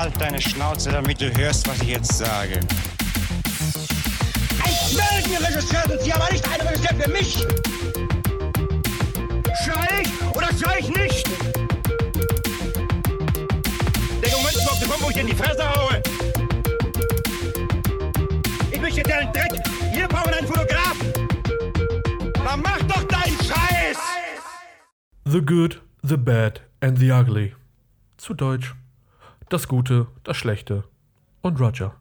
Halt deine Schnauze, damit du hörst, was ich jetzt sage. Ein Meldenregisseur sind Sie, aber nicht ein Regisseur für mich! Schrei ich oder schrei ich nicht? Der Moment ist auf den Punkt, wo ich in die Fresse haue! Ich möchte deinen Dreck! Wir brauchen einen Fotografen! Dann mach doch deinen Scheiß! The Good, The Bad and The Ugly. Zu Deutsch. Das Gute, das Schlechte und Roger.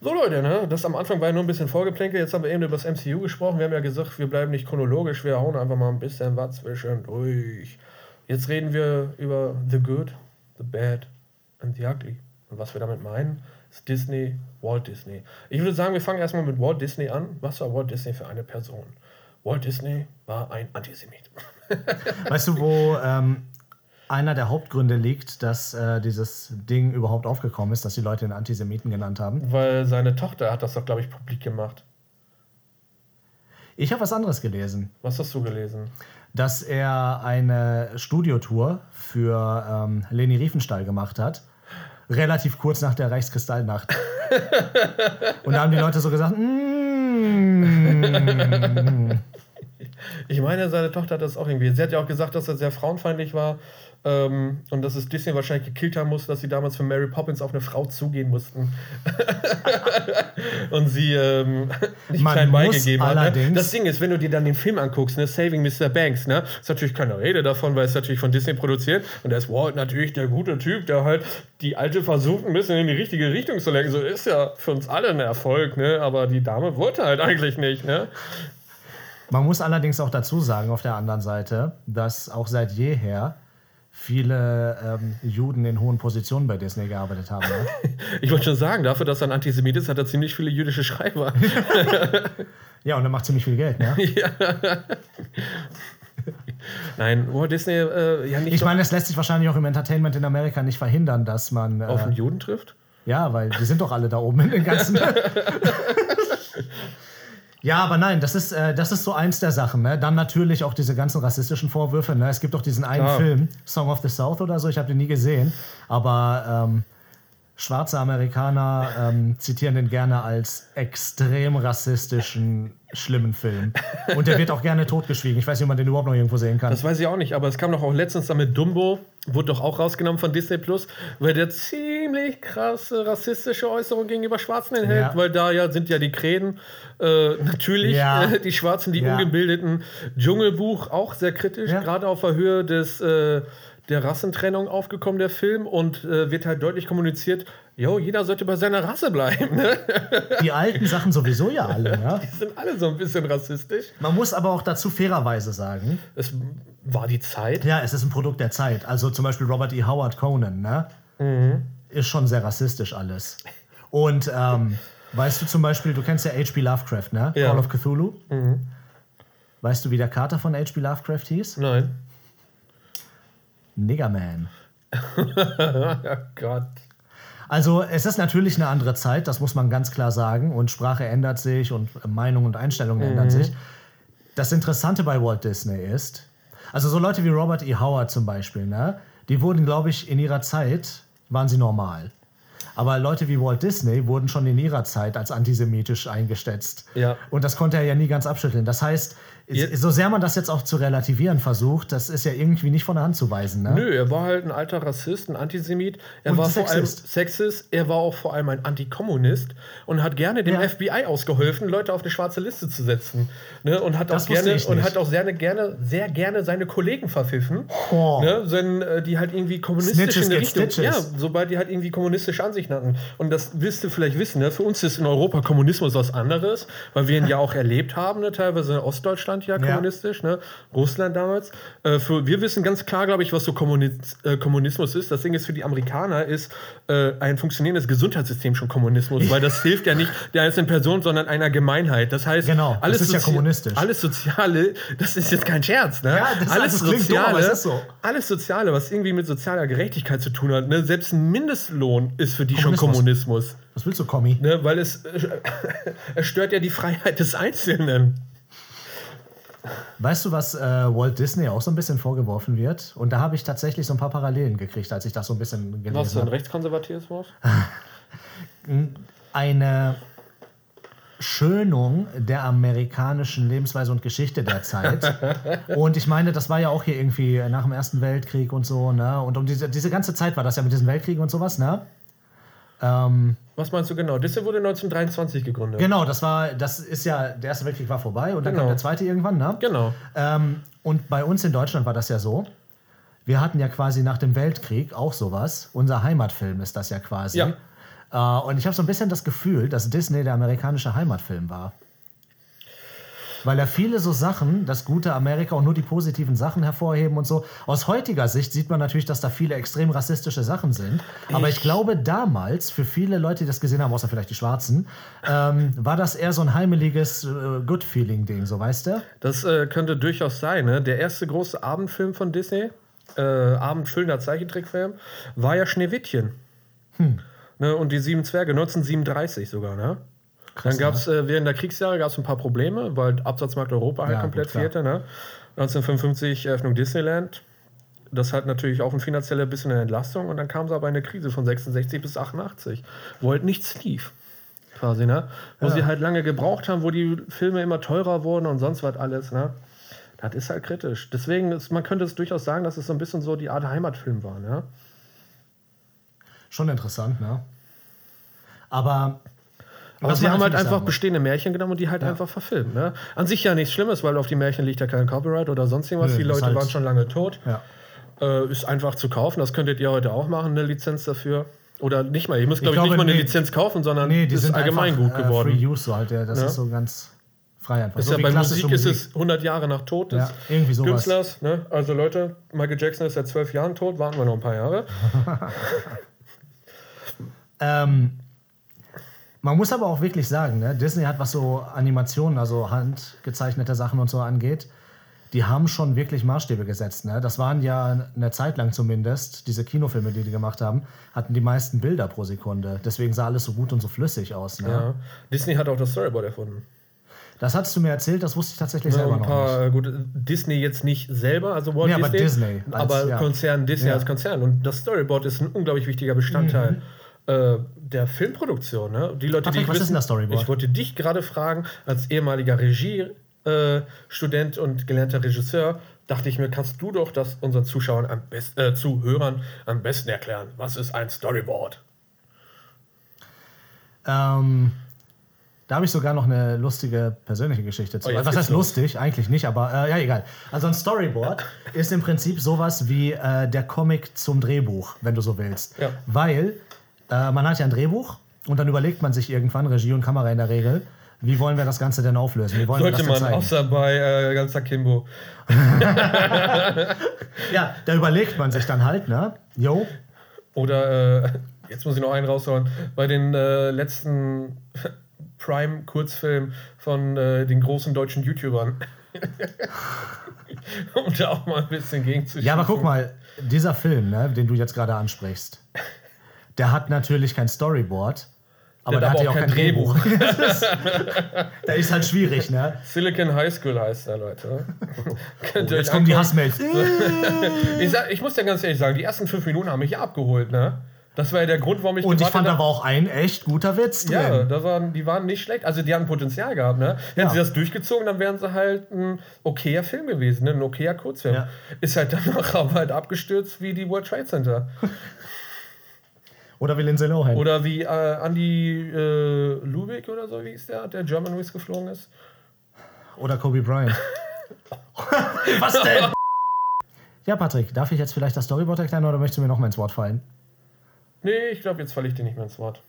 So Leute, ne? Das am Anfang war ja nur ein bisschen Vorgeplänkel. Jetzt haben wir eben über das MCU gesprochen. Wir haben ja gesagt, wir bleiben nicht chronologisch, wir hauen einfach mal ein bisschen was zwischendurch. Jetzt reden wir über The Good, The Bad and The Ugly. Und was wir damit meinen, ist Disney, Walt Disney. Ich würde sagen, wir fangen erstmal mit Walt Disney an. Was war Walt Disney für eine Person? Walt Disney war ein Antisemit. Weißt du, wo ähm, einer der Hauptgründe liegt, dass äh, dieses Ding überhaupt aufgekommen ist, dass die Leute ihn Antisemiten genannt haben? Weil seine Tochter hat das doch, glaube ich, publik gemacht. Ich habe was anderes gelesen. Was hast du gelesen? Dass er eine Studiotour für ähm, Leni Riefenstahl gemacht hat. Relativ kurz nach der Reichskristallnacht. Und da haben die Leute so gesagt, mm, Ich meine, seine Tochter hat das auch irgendwie. Sie hat ja auch gesagt, dass er sehr frauenfeindlich war ähm, und dass es Disney wahrscheinlich gekillt haben muss, dass sie damals für Mary Poppins auf eine Frau zugehen mussten. und sie ähm, nicht Man klein beigegeben hat. Ne? Das Ding ist, wenn du dir dann den Film anguckst, ne, Saving Mr. Banks, ne, ist natürlich keine Rede davon, weil es natürlich von Disney produziert. Und da ist Walt natürlich der gute Typ, der halt die Alte versucht, ein bisschen in die richtige Richtung zu lenken. So ist ja für uns alle ein Erfolg, ne? Aber die Dame wollte halt eigentlich nicht, ne? Man muss allerdings auch dazu sagen, auf der anderen Seite, dass auch seit jeher viele ähm, Juden in hohen Positionen bei Disney gearbeitet haben. Ne? Ich wollte schon sagen, dafür, dass er ein Antisemit ist, hat er ziemlich viele jüdische Schreiber. Ja, und er macht ziemlich viel Geld. Ne? Nein, Walt Disney, äh, ja nicht Ich meine, es lässt sich wahrscheinlich auch im Entertainment in Amerika nicht verhindern, dass man. auf einen Äh, Juden trifft. ja, weil die sind doch alle da oben in den ganzen. Ja, aber nein, das ist, äh, das ist so eins der Sachen. Ne? Dann natürlich auch diese ganzen rassistischen Vorwürfe. Ne? Es gibt doch diesen einen Klar. Film, Song of the South oder so, ich habe den nie gesehen. Aber ähm, schwarze Amerikaner ähm, zitieren den gerne als extrem rassistischen, schlimmen Film. Und der wird auch gerne totgeschwiegen. Ich weiß nicht, ob man den überhaupt noch irgendwo sehen kann. Das weiß ich auch nicht, aber es kam doch auch letztens dann mit Dumbo, wurde doch auch rausgenommen von Disney Plus, weil der ziemlich krasse rassistische Äußerungen gegenüber Schwarzen enthält, Ja. weil da ja sind ja die Krähen äh, natürlich Ja. äh, die Schwarzen, die Ja. Ungebildeten. Dschungelbuch auch sehr kritisch, gerade auf der Höhe des äh, der Rassentrennung aufgekommen, der Film, und äh, wird halt deutlich kommuniziert, jo, jeder sollte bei seiner Rasse bleiben. Ne? Die alten Sachen sowieso ja alle. Ne? Die sind alle so ein bisschen rassistisch. Man muss aber auch dazu fairerweise sagen, Es war die Zeit. Ja, es ist ein Produkt der Zeit. Also zum Beispiel Robert E. Howard Conan, ne? Ist schon sehr rassistisch alles. Und ähm, weißt du zum Beispiel, du kennst ja H.P. Lovecraft, ne? Ja. Call of Cthulhu. Weißt du, wie der Kater von H.P. Lovecraft hieß? Nein. Niggerman. Ja, Gott. Also es ist natürlich eine andere Zeit, das muss man ganz klar sagen. Und Sprache ändert sich und Meinungen und Einstellungen ändern sich. Das Interessante bei Walt Disney ist, also so Leute wie Robert E. Howard zum Beispiel, ne, die wurden, glaube ich, in ihrer Zeit, waren sie normal. Aber Leute wie Walt Disney wurden schon in ihrer Zeit als antisemitisch eingeschätzt. Ja. Und das konnte er ja nie ganz abschütteln. Das heißt, so sehr man das jetzt auch zu relativieren versucht, das ist ja irgendwie nicht von der Hand zu weisen. Ne? Nö, er war halt ein alter Rassist, ein Antisemit. Er Und war vor allem Sexist. Sexist. Er war auch vor allem ein Antikommunist und hat gerne dem Ja. FBI ausgeholfen, Leute auf eine schwarze Liste zu setzen. Ne? Und hat Das auch gerne und hat auch sehr gerne, sehr gerne seine Kollegen verpfiffen. Oh. Ne? Wenn äh, die halt irgendwie kommunistisch in der Richtung. Ja, sobald die halt irgendwie kommunistische Ansichten hatten. Und das wirst du vielleicht wissen. Ne? Für uns ist in Europa Kommunismus was anderes, weil wir ihn ja auch erlebt haben, ne? teilweise in Ostdeutschland ja Ja. kommunistisch, ne? Russland damals. Äh, für, wir wissen ganz klar, glaube ich, was so Kommunis äh, Kommunismus ist. Das Ding ist für die Amerikaner ist äh, ein funktionierendes Gesundheitssystem schon Kommunismus, weil das hilft ja nicht der einzelnen Person, sondern einer Gemeinheit. Das heißt, Genau, das alles ist ja kommunistisch. Alles Soziale, das ist jetzt kein Scherz, ne? Ja, das- alles es klingt dumm, so. alles Soziale, was irgendwie mit sozialer Gerechtigkeit zu tun hat, ne? selbst ein Mindestlohn ist für die schon Kommunismus. Kommunismus. Was willst du, Kommi? Ne? Weil es, äh, es stört ja die Freiheit des Einzelnen. Weißt du, was äh, Walt Disney auch so ein bisschen vorgeworfen wird? Und da habe ich tatsächlich so ein paar Parallelen gekriegt, als ich das so ein bisschen Was gelesen denn? habe. Rechtskonservatismus? Eine Schönung der amerikanischen Lebensweise und Geschichte der Zeit. und ich meine, das war ja auch hier irgendwie nach dem Ersten Weltkrieg und so, ne? Und um diese, diese ganze Zeit war das ja mit diesen Weltkriegen und sowas, ne? Ähm, Was meinst du genau? Disney wurde 1923 gegründet. genau, das war, das ist ja, der Erste Weltkrieg war vorbei und dann Genau. kam der Zweite irgendwann, ne? Genau. Ähm, und bei uns in Deutschland war das ja so. Wir hatten ja quasi nach dem Weltkrieg auch sowas. Unser Heimatfilm ist das ja quasi. Ja. Äh, und ich habe so ein bisschen das Gefühl, dass Disney der amerikanische Heimatfilm war. Weil er viele so Sachen, das gute Amerika und nur die positiven Sachen hervorheben und so. Aus heutiger Sicht sieht man natürlich, dass da viele extrem rassistische Sachen sind. Aber ich glaube, damals, für viele Leute, die das gesehen haben, außer vielleicht die Schwarzen, ähm, war das eher so ein heimeliges äh, Good-Feeling-Ding, so weißt du? Das äh, könnte durchaus sein. Ne? Der erste große Abendfilm von Disney, äh, abendfüllender Zeichentrickfilm, war ja Schneewittchen. Hm. Ne? Und die Sieben Zwerge, 1937 sogar. Ne? Dann gab es äh, während der Kriegsjahre gab's ein paar Probleme, weil Absatzmarkt Europa halt Ja, komplett gut, fehlte. Ne? 1955 Eröffnung Disneyland. Das hat natürlich auch ein finanzieller bisschen eine Entlastung. Und dann kam es aber eine Krise von 66 bis 88, wo halt nichts lief. Quasi, ne? Wo sie halt lange gebraucht haben, wo die Filme immer teurer wurden und sonst was alles, ne? Das ist halt kritisch. Deswegen, ist, man könnte es durchaus sagen, dass es so ein bisschen so die Art Heimatfilm war, ne? Schon interessant, ne? Aber. Aber was sie haben halt einfach bestehende Märchen genommen und die halt einfach verfilmt. Ne? An sich ja nichts Schlimmes, weil auf die Märchen liegt ja kein Copyright oder sonst irgendwas. Nö, die Leute halt- waren schon lange tot. Ja. Äh, ist einfach zu kaufen. Das könntet ihr heute auch machen, eine Lizenz dafür. Oder nicht mal. Ihr müsst, glaube ich, glaube, nicht mal eine nee. Lizenz kaufen, sondern Nee, die ist sind allgemein einfach, gut geworden. Äh, Free Use halt, ja. Das Ja. ist so ganz frei einfach. ist so ja bei klassische Musik, ist es 100 Jahre nach Tod des Ja. Künstlers. Ne? Also Leute, Michael Jackson ist seit zwölf Jahren tot, warten wir noch ein paar Jahre. Ähm, man muss aber auch wirklich sagen, ne, Disney hat, was so Animationen, also handgezeichnete Sachen und so angeht, die haben schon wirklich Maßstäbe gesetzt. Ne? Das waren ja eine Zeit lang zumindest, diese Kinofilme, die die gemacht haben, hatten die meisten Bilder pro Sekunde. Deswegen sah alles so gut und so flüssig aus. Ne? Ja. Disney hat auch das Storyboard erfunden. Das hattest du mir erzählt, das wusste ich tatsächlich Ja, selber ein noch paar, nicht. gut, Disney jetzt nicht selber, also Walt Nee, aber Disney, Disney als- aber ja. Konzern Disney Ja. als Konzern. Und das Storyboard ist ein unglaublich wichtiger Bestandteil Mhm. Äh, der Filmproduktion. Ne? Die Leute, Patrick, die was ist wissen, denn das Storyboard? Ich wollte dich gerade fragen, als ehemaliger Regiestudent äh, und gelernter Regisseur, dachte ich mir, kannst du doch das unseren Zuschauern am besten, äh, Zuhörern am besten erklären. Was ist ein Storyboard? Ähm, da habe ich sogar noch eine lustige persönliche Geschichte zu. Oh, Was heißt los. lustig? Eigentlich nicht, aber äh, ja, egal. Also ein Storyboard ist im Prinzip sowas wie äh, der Comic zum Drehbuch, wenn du so willst. Ja. Weil äh, man hat ja ein Drehbuch und dann überlegt man sich irgendwann, Regie und Kamera in der Regel, wie wollen wir das Ganze denn auflösen? Wie wollen Sollte wir das man, denn zeigen? außer bei äh, ganz Kimbo. Ja, da überlegt man sich dann halt, ne? Jo, Oder, äh, jetzt muss ich noch einen raushauen, bei den äh, letzten Prime-Kurzfilmen von äh, den großen deutschen YouTubern. um da auch mal ein bisschen gegen zu Ja, aber guck mal, dieser Film, ne, den du jetzt gerade ansprichst, der hat natürlich kein Storyboard, aber Der der, hat ja auch auch kein Drehbuch. Das- der ist halt schwierig, ne? Silicon High School heißt der, Leute. Oh, Jetzt kommen die. Hassmails. Ich, sag, ich muss dir ganz ehrlich sagen, die ersten fünf Minuten haben mich abgeholt, ne? Das war ja der Grund, warum ich Und ich fand aber auch ein echt guter Witz drin. Ja, da waren, die waren nicht schlecht. Also die hatten Potenzial gehabt, ne? Hätten Ja. sie das durchgezogen, dann wären sie halt ein okayer Film gewesen, ne? ein okayer Kurzfilm. Ja. Ist halt danach aber halt abgestürzt wie die World Trade Center. Oder wie Lindsay Lohan. Oder wie äh, Andy äh, Lubeck oder so, wie ist der, der German Wings geflogen ist. Oder Kobe Bryant. Was denn? Ja, Patrick, darf ich jetzt vielleicht das Storyboard erklären oder möchtest du mir noch mal ins Wort fallen? Nee, ich glaube, jetzt falle ich dir nicht mehr ins Wort.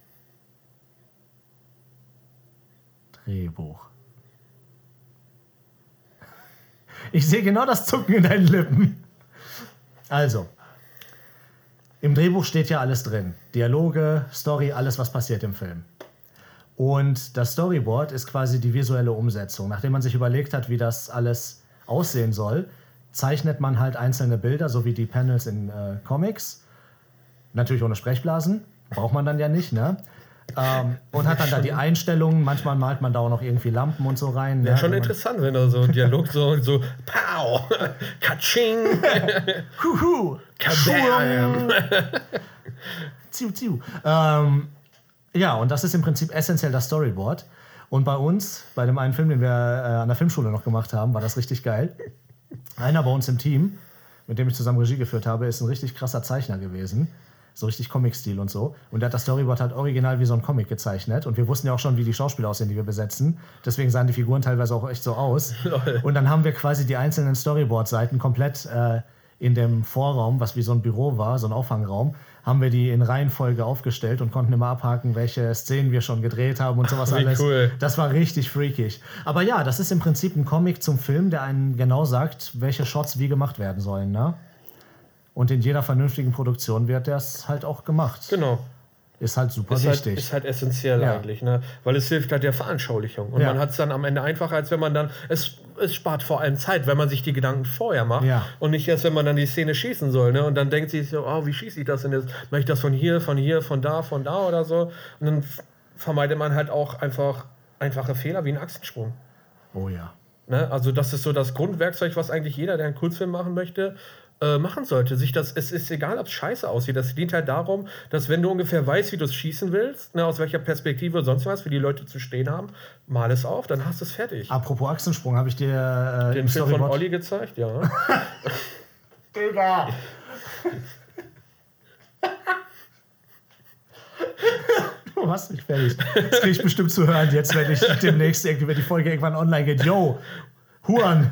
Drehbuch. Ich sehe genau das Zucken in deinen Lippen. Also, im Drehbuch steht ja alles drin. Dialoge, Story, alles, was passiert im Film. Und das Storyboard ist quasi die visuelle Umsetzung. Nachdem man sich überlegt hat, wie das alles aussehen soll, zeichnet man halt einzelne Bilder, so wie die Panels in äh, Comics. Natürlich ohne Sprechblasen. Braucht man dann ja nicht, ne? Ähm, und hat dann da die Einstellungen. Manchmal malt man da auch noch irgendwie Lampen und so rein. Ja, ne, schon interessant, wenn da so ein Dialog so, so Pow! Katsching! Huhu, Kabam! Ziu, ziu. Ähm, ja, und das ist im Prinzip essentiell das Storyboard. Und bei uns, bei dem einen Film, den wir äh, an der Filmschule noch gemacht haben, war das richtig geil. Einer bei uns im Team, mit dem ich zusammen Regie geführt habe, ist ein richtig krasser Zeichner gewesen. So richtig Comic-Stil und so. Und der hat das Storyboard halt original wie so ein Comic gezeichnet. Und wir wussten ja auch schon, wie die Schauspieler aussehen, die wir besetzen. Deswegen sahen die Figuren teilweise auch echt so aus. Und dann haben wir quasi die einzelnen Storyboard-Seiten komplett äh, in dem Vorraum, was wie so ein Büro war, so ein Auffangraum, haben wir die in Reihenfolge aufgestellt und konnten immer abhaken, welche Szenen wir schon gedreht haben und sowas alles. cool. Das war richtig freakig. Aber ja, das ist im Prinzip ein Comic zum Film, der einen genau sagt, welche Shots wie gemacht werden sollen. Ne? Und in jeder vernünftigen Produktion wird das halt auch gemacht. Genau. Ist halt super Ist halt, wichtig. ist halt essentiell Ja. eigentlich, ne? Weil es hilft halt der Veranschaulichung. Und Ja. man hat es dann am Ende einfacher, als wenn man dann. Es, es spart vor allem Zeit, wenn man sich die Gedanken vorher macht. Ja. Und nicht erst, wenn man dann die Szene schießen soll, ne? Und dann denkt sich so, oh, wie schieße ich das denn jetzt? Mache ich das von hier, von hier, von da, von da oder so? Und dann vermeidet man halt auch einfach einfache Fehler wie einen Achsensprung. oh ja. Ne? Also das ist so das Grundwerkzeug, was eigentlich jeder, der einen Kurzfilm machen möchte, äh, machen sollte. Sich das, es ist egal, ob es scheiße aussieht. Das dient halt darum, dass wenn du ungefähr weißt, wie du es schießen willst, ne, aus welcher Perspektive oder sonst was, wie die Leute zu stehen haben, mal es auf, dann hast du es fertig. Apropos Achsensprung, habe ich dir äh, Den Film von. Olli gezeigt, ja. Digga! Du machst mich fertig. Das krieg ich bestimmt zu hören jetzt, wenn ich demnächst irgendwie, wenn die Folge irgendwann online geht. Yo, Huan,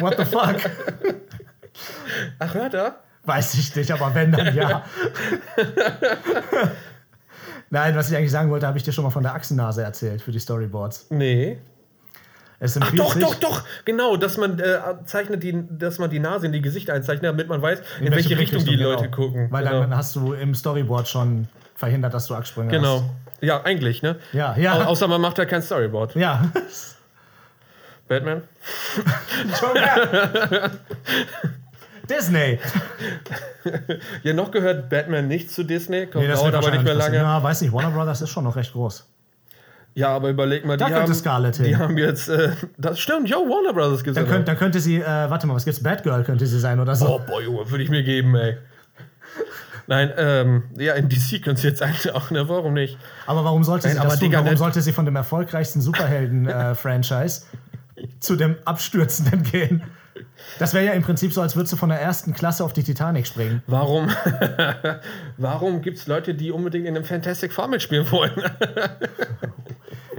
what the fuck? Ach, hört er? Weiß ich nicht, aber wenn, dann ja. Nein, was ich eigentlich sagen wollte, habe ich dir schon mal von der Achsennase erzählt für die Storyboards. Nee. Es Ach doch, doch, doch, genau, dass man äh, zeichnet die, dass man die Nase in die Gesichter einzeichnet, damit man weiß, in, welche, Richtung, die genau. Leute gucken. Weil genau. dann hast du im Storyboard schon verhindert, dass du Achssprünge genau. hast. Ja, eigentlich, ne? Ja, ja. Au außer man macht da kein Storyboard. Ja. Batman? Disney. Ja, noch gehört Batman nicht zu Disney, kommt Nee, das dauert aber nicht mehr lange. Ja, weiß nicht, Warner Brothers ist schon noch recht groß. Ja, aber überleg mal, die Da könnte haben, Scarlett die hin. haben jetzt, äh, das stimmt, yo, Warner Brothers gibt's Dann, ja könnt, dann könnte sie, äh, warte mal, was gibt's? Batgirl könnte sie sein oder so. Oh, boah, Junge, würde ich mir geben, ey. Nein, ähm, ja, in DC können sie jetzt eigentlich auch, ne, warum nicht? Aber warum sollte sie Nein, das aber tun? Digga, Warum sollte sie von dem erfolgreichsten Superhelden-Franchise zu dem abstürzenden gehen? Das wäre ja im Prinzip so, als würdest du von der ersten Klasse auf die Titanic springen. Warum, warum gibt's Leute, die unbedingt in einem Fantastic Four mitspielen wollen?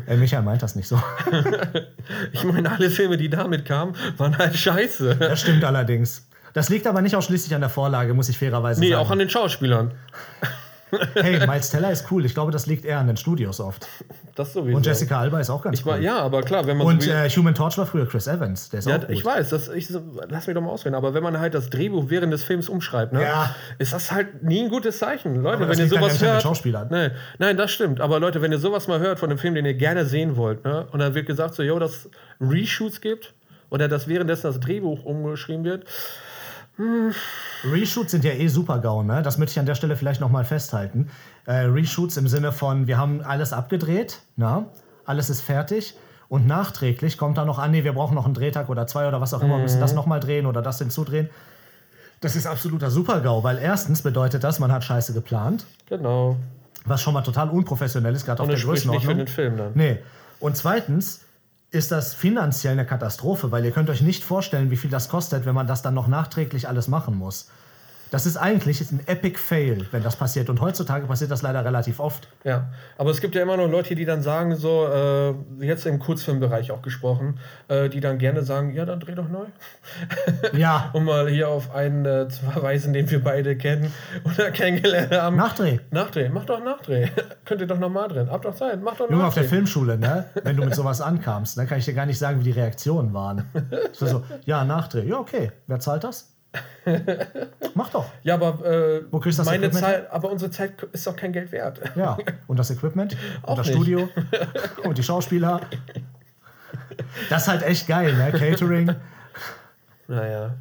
Äh, Michael meint das nicht so. Ich meine, alle Filme, die damit kamen, waren halt scheiße. Das stimmt allerdings. Das liegt aber nicht ausschließlich an der Vorlage, muss ich fairerweise Nee, sagen. auch an den Schauspielern. Hey, Miles Teller ist cool. Ich glaube, das liegt eher an den Studios oft. Das sowieso. Und Jessica Alba ist auch ganz Ich war, cool. ja, aber klar, wenn man Und so äh, Human Torch war früher Chris Evans. Der ist Ja, auch gut. ich weiß, das, ich, lass mich doch mal ausreden, aber wenn man halt das Drehbuch während des Films umschreibt, ne, Ja. ist das halt nie ein gutes Zeichen. Leute, Aber das wenn ihr sowas hört. Schauspielern. Nee, nein, das stimmt. Aber Leute, wenn ihr sowas mal hört von einem Film, den ihr gerne sehen wollt, ne, und dann wird gesagt, so, yo, dass Reshoots gibt oder dass währenddessen das Drehbuch umgeschrieben wird, Reshoots sind ja eh super GAU, ne? Das möchte ich an der Stelle vielleicht nochmal festhalten. Äh, Reshoots im Sinne von, wir haben alles abgedreht, na? alles ist fertig und nachträglich kommt da noch an, nee, wir brauchen noch einen Drehtag oder zwei oder was auch immer, müssen das nochmal drehen oder das hinzudrehen. Das ist absoluter Super-GAU, weil erstens bedeutet das, man hat Scheiße geplant, genau. was schon mal total unprofessionell ist, gerade auf der spricht nicht für Größenordnung. den Film dann. Nee. Und zweitens ist das finanziell eine Katastrophe, weil ihr könnt euch nicht vorstellen, wie viel das kostet, wenn man das dann noch nachträglich alles machen muss. Das ist eigentlich ein Epic Fail, wenn das passiert. Und heutzutage passiert das leider relativ oft. Ja, aber es gibt ja immer noch Leute, die dann sagen, so, äh, jetzt im Kurzfilmbereich auch gesprochen, äh, die dann gerne sagen, ja, dann dreh doch neu. Ja, Um mal hier auf einen äh, zu verweisen, den wir beide kennen oder kennengelernt haben. Nachdreh. Nachdreh, mach doch Nachdreh. Könnt ihr doch nochmal drehen. Habt doch Zeit, mach doch Junge, auf der. Filmschule, ne? wenn du mit sowas ankamst, dann kann ich dir gar nicht sagen, wie die Reaktionen waren. War so, ja, Nachdreh. Ja, okay. Wer zahlt das? Mach doch. Ja, aber äh, Wo kriegst du das meine Equipment Zeit, aber unsere Zeit ist doch kein Geld wert. Ja, und das Equipment Auch und das nicht. Studio und die Schauspieler. Das ist halt echt geil, ne? Catering. Naja.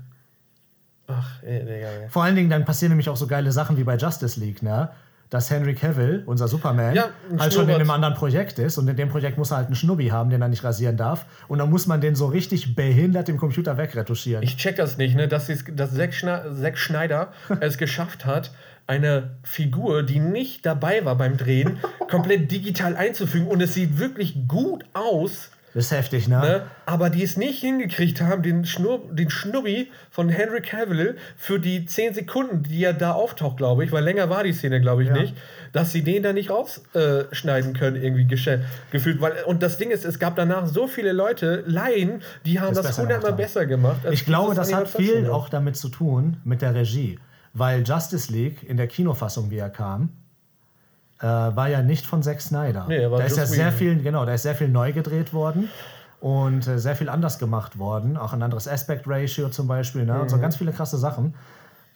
Ach, ey, Digga. ey. Vor allen Dingen, dann passieren nämlich auch so geile Sachen wie bei Justice League, ne? Dass Henry Cavill, unser Superman, Ja, halt schon in einem anderen Projekt ist und in dem Projekt muss er halt einen Schnubbi haben, den er nicht rasieren darf. Und dann muss man den so richtig behindert im Computer wegretuschieren. Ich check das nicht, ne? dass, dass Zack, Zack Schneider es geschafft hat, eine Figur, die nicht dabei war beim Drehen, komplett digital einzufügen. Und es sieht wirklich gut aus. Das ist heftig, ne? Ne? Aber die es nicht hingekriegt haben, den, Schnur, den Schnubbi von Henry Cavill für die 10 Sekunden, die er da auftaucht, glaube ich, weil länger war die Szene, glaube ich, Ja. nicht, dass sie den da nicht rausschneiden äh, können, irgendwie gefühlt. Weil, und das Ding ist, es gab danach so viele Leute, Laien, die haben Das besser hundertmal besser gemacht. als Ich glaube, das hat viel auch damit zu tun mit der Regie. Weil Justice League in der Kinofassung, wie er kam, äh, war ja nicht von Zack Snyder. Nee, er war da ist ja sehr viel, genau, da ist sehr viel neu gedreht worden und äh, sehr viel anders gemacht worden. Auch ein anderes Aspect Ratio zum Beispiel, ne? Mhm. Und so ganz viele krasse Sachen.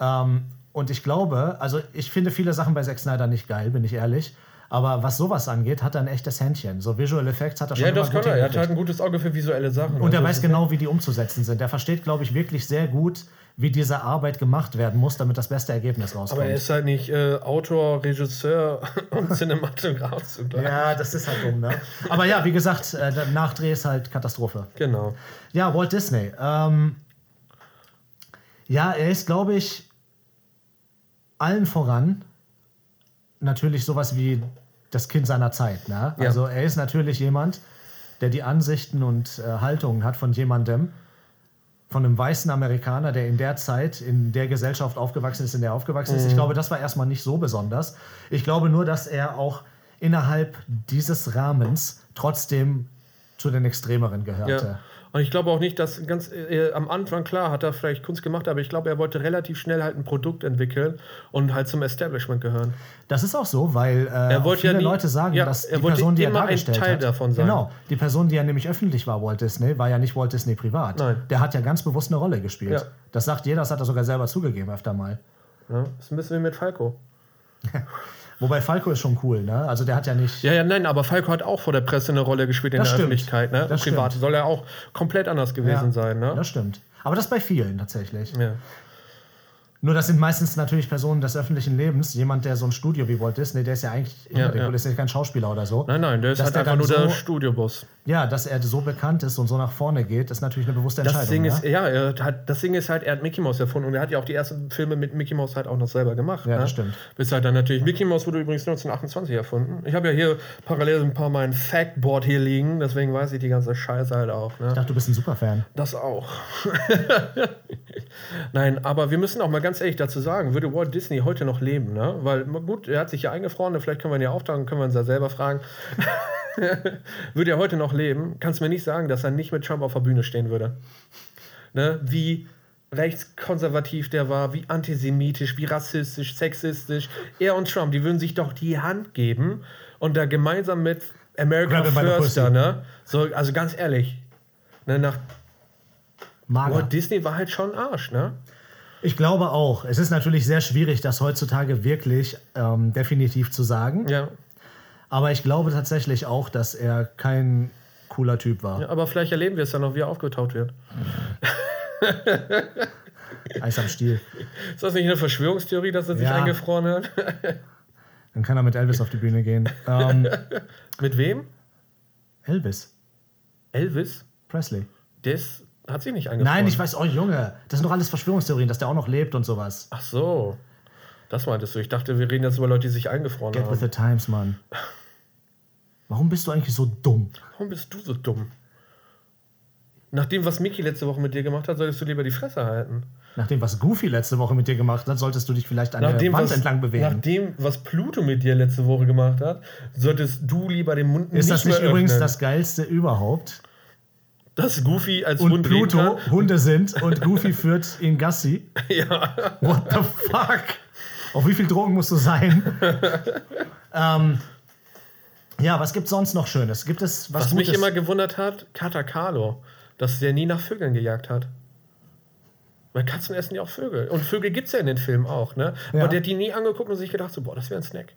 Ähm, und ich glaube, also ich finde viele Sachen bei Zack Snyder nicht geil, bin ich ehrlich. Aber was sowas angeht, hat er ein echtes Händchen. So Visual Effects hat er schon Ja, immer das kann er. Er hat halt ein gutes Auge für visuelle Sachen. Und er Also, weiß das genau, wie die umzusetzen sind. Er versteht, glaube ich, wirklich sehr gut, wie diese Arbeit gemacht werden muss, damit das beste Ergebnis rauskommt. Aber er ist halt nicht äh, Autor, Regisseur und Cinematograph zugleich. ja, das ist halt dumm, ne? Aber ja, wie gesagt, äh, der Nachdreh ist halt Katastrophe. Genau. Ja, Walt Disney. Ähm, ja, er ist, glaube ich, allen voran natürlich sowas wie das Kind seiner Zeit. Ne? Ja. Also er ist natürlich jemand, der die Ansichten und äh, Haltungen hat von jemandem, von einem weißen Amerikaner, der in der Zeit, in der Gesellschaft aufgewachsen ist, in der er aufgewachsen ist. Ich glaube, das war erstmal nicht so besonders. Ich glaube nur, dass er auch innerhalb dieses Rahmens trotzdem zu den Extremeren gehörte. Ja. Und ich glaube auch nicht, dass ganz äh, am Anfang, klar, hat er vielleicht Kunst gemacht, aber ich glaube, er wollte relativ schnell halt ein Produkt entwickeln und halt zum Establishment gehören. Das ist auch so, weil äh, auch wollte viele ja nie- Leute sagen, ja, dass er die Person, die er immer ein dargestellt Teil hat, davon sein. genau, die Person, die ja nämlich öffentlich war, Walt Disney, war ja nicht Walt Disney privat. Nein. Der hat ja ganz bewusst eine Rolle gespielt. Ja. Das sagt jeder, das hat er sogar selber zugegeben öfter mal. Ja? Das ist ein bisschen wie mit Falco. Wobei Falco ist schon cool, ne? Also der hat ja nicht. Ja, ja, nein, aber Falco hat auch vor der Presse eine Rolle gespielt in Das der stimmt. Öffentlichkeit. Ne? Das Privat stimmt. soll er auch komplett anders gewesen Ja, sein. Ne? Das stimmt. Aber das bei vielen tatsächlich. Ja. Nur das sind meistens natürlich Personen des öffentlichen Lebens. Jemand, der so ein Studio wie Walt Disney, der ist ja eigentlich Ja, ja. Ist ja kein Schauspieler oder so. Nein, nein, der ist halt der einfach nur der so- Studioboss. Ja, dass er so bekannt ist und so nach vorne geht, ist natürlich eine bewusste Das Entscheidung. Ding ja? ist, ja, er hat, das Ding ist halt, er hat Mickey Mouse erfunden und er hat ja auch die ersten Filme mit Mickey Mouse halt auch noch selber gemacht. Ja, ne? das stimmt. Bis halt dann natürlich, Mickey Mouse wurde übrigens 1928 erfunden. Ich habe ja hier parallel ein paar mein Factboard hier liegen, deswegen weiß ich die ganze Scheiße halt auch. Ne? Ich dachte, du bist ein Superfan. Das auch. Nein, aber wir müssen auch mal ganz ehrlich dazu sagen, würde Walt Disney heute noch leben, ne? Weil, gut, er hat sich ja eingefroren, vielleicht können wir ihn ja auftauchen, können wir uns ja selber fragen. würde er heute noch leben, kannst du mir nicht sagen, dass er nicht mit Trump auf der Bühne stehen würde. Ne? Wie rechtskonservativ der war, wie antisemitisch, wie rassistisch, sexistisch. Er und Trump, die würden sich doch die Hand geben und da gemeinsam mit America First, ne? So, also ganz ehrlich, ne, nach Mager. Walt Disney war halt schon Arsch, ne? Ich glaube auch. Es ist natürlich sehr schwierig, das heutzutage wirklich ähm, definitiv zu sagen. Ja. Aber ich glaube tatsächlich auch, dass er kein cooler Typ war. ja. Aber vielleicht erleben wir es dann noch, wie er aufgetaut wird. Eis am Stiel. Ist das nicht eine Verschwörungstheorie, dass er sich Ja. eingefroren hat? Dann kann er mit Elvis auf die Bühne gehen. Ähm, Mit wem? Elvis Elvis? Presley. Der ist, hat sich nicht eingefroren. Nein, ich weiß, oh Junge, das sind doch alles Verschwörungstheorien, dass der auch noch lebt und sowas. Ach so. Das meintest du. Ich dachte, wir reden jetzt über Leute, die sich eingefroren Get haben. with the times, Mann. Warum bist du eigentlich so dumm? Warum bist du so dumm? Nach dem, was Mickey letzte Woche mit dir gemacht hat, solltest du lieber die Fresse halten. Nach dem, was Goofy letzte Woche mit dir gemacht hat, solltest du dich vielleicht an Nach der dem, Wand was, entlang bewegen. nach dem, was Pluto mit dir letzte Woche gemacht hat, solltest du lieber den Mund Ist das nicht übrigens öffnen. das Geilste überhaupt? Dass Goofy als Und Hund Pluto? Hunde sind und Goofy führt ihn Gassi? Ja. What the fuck? Auf wie viel Drogen musst du sein? ähm, ja, was gibt sonst noch Schönes? Gibt es was, Was Gutes? mich immer gewundert hat, Katakalo, dass der nie nach Vögeln gejagt hat. Weil Katzen essen ja auch Vögel. Und Vögel gibt es ja in den Filmen auch, ne? Ja. Aber der hat die nie angeguckt und sich gedacht, so, boah, das wäre ein Snack.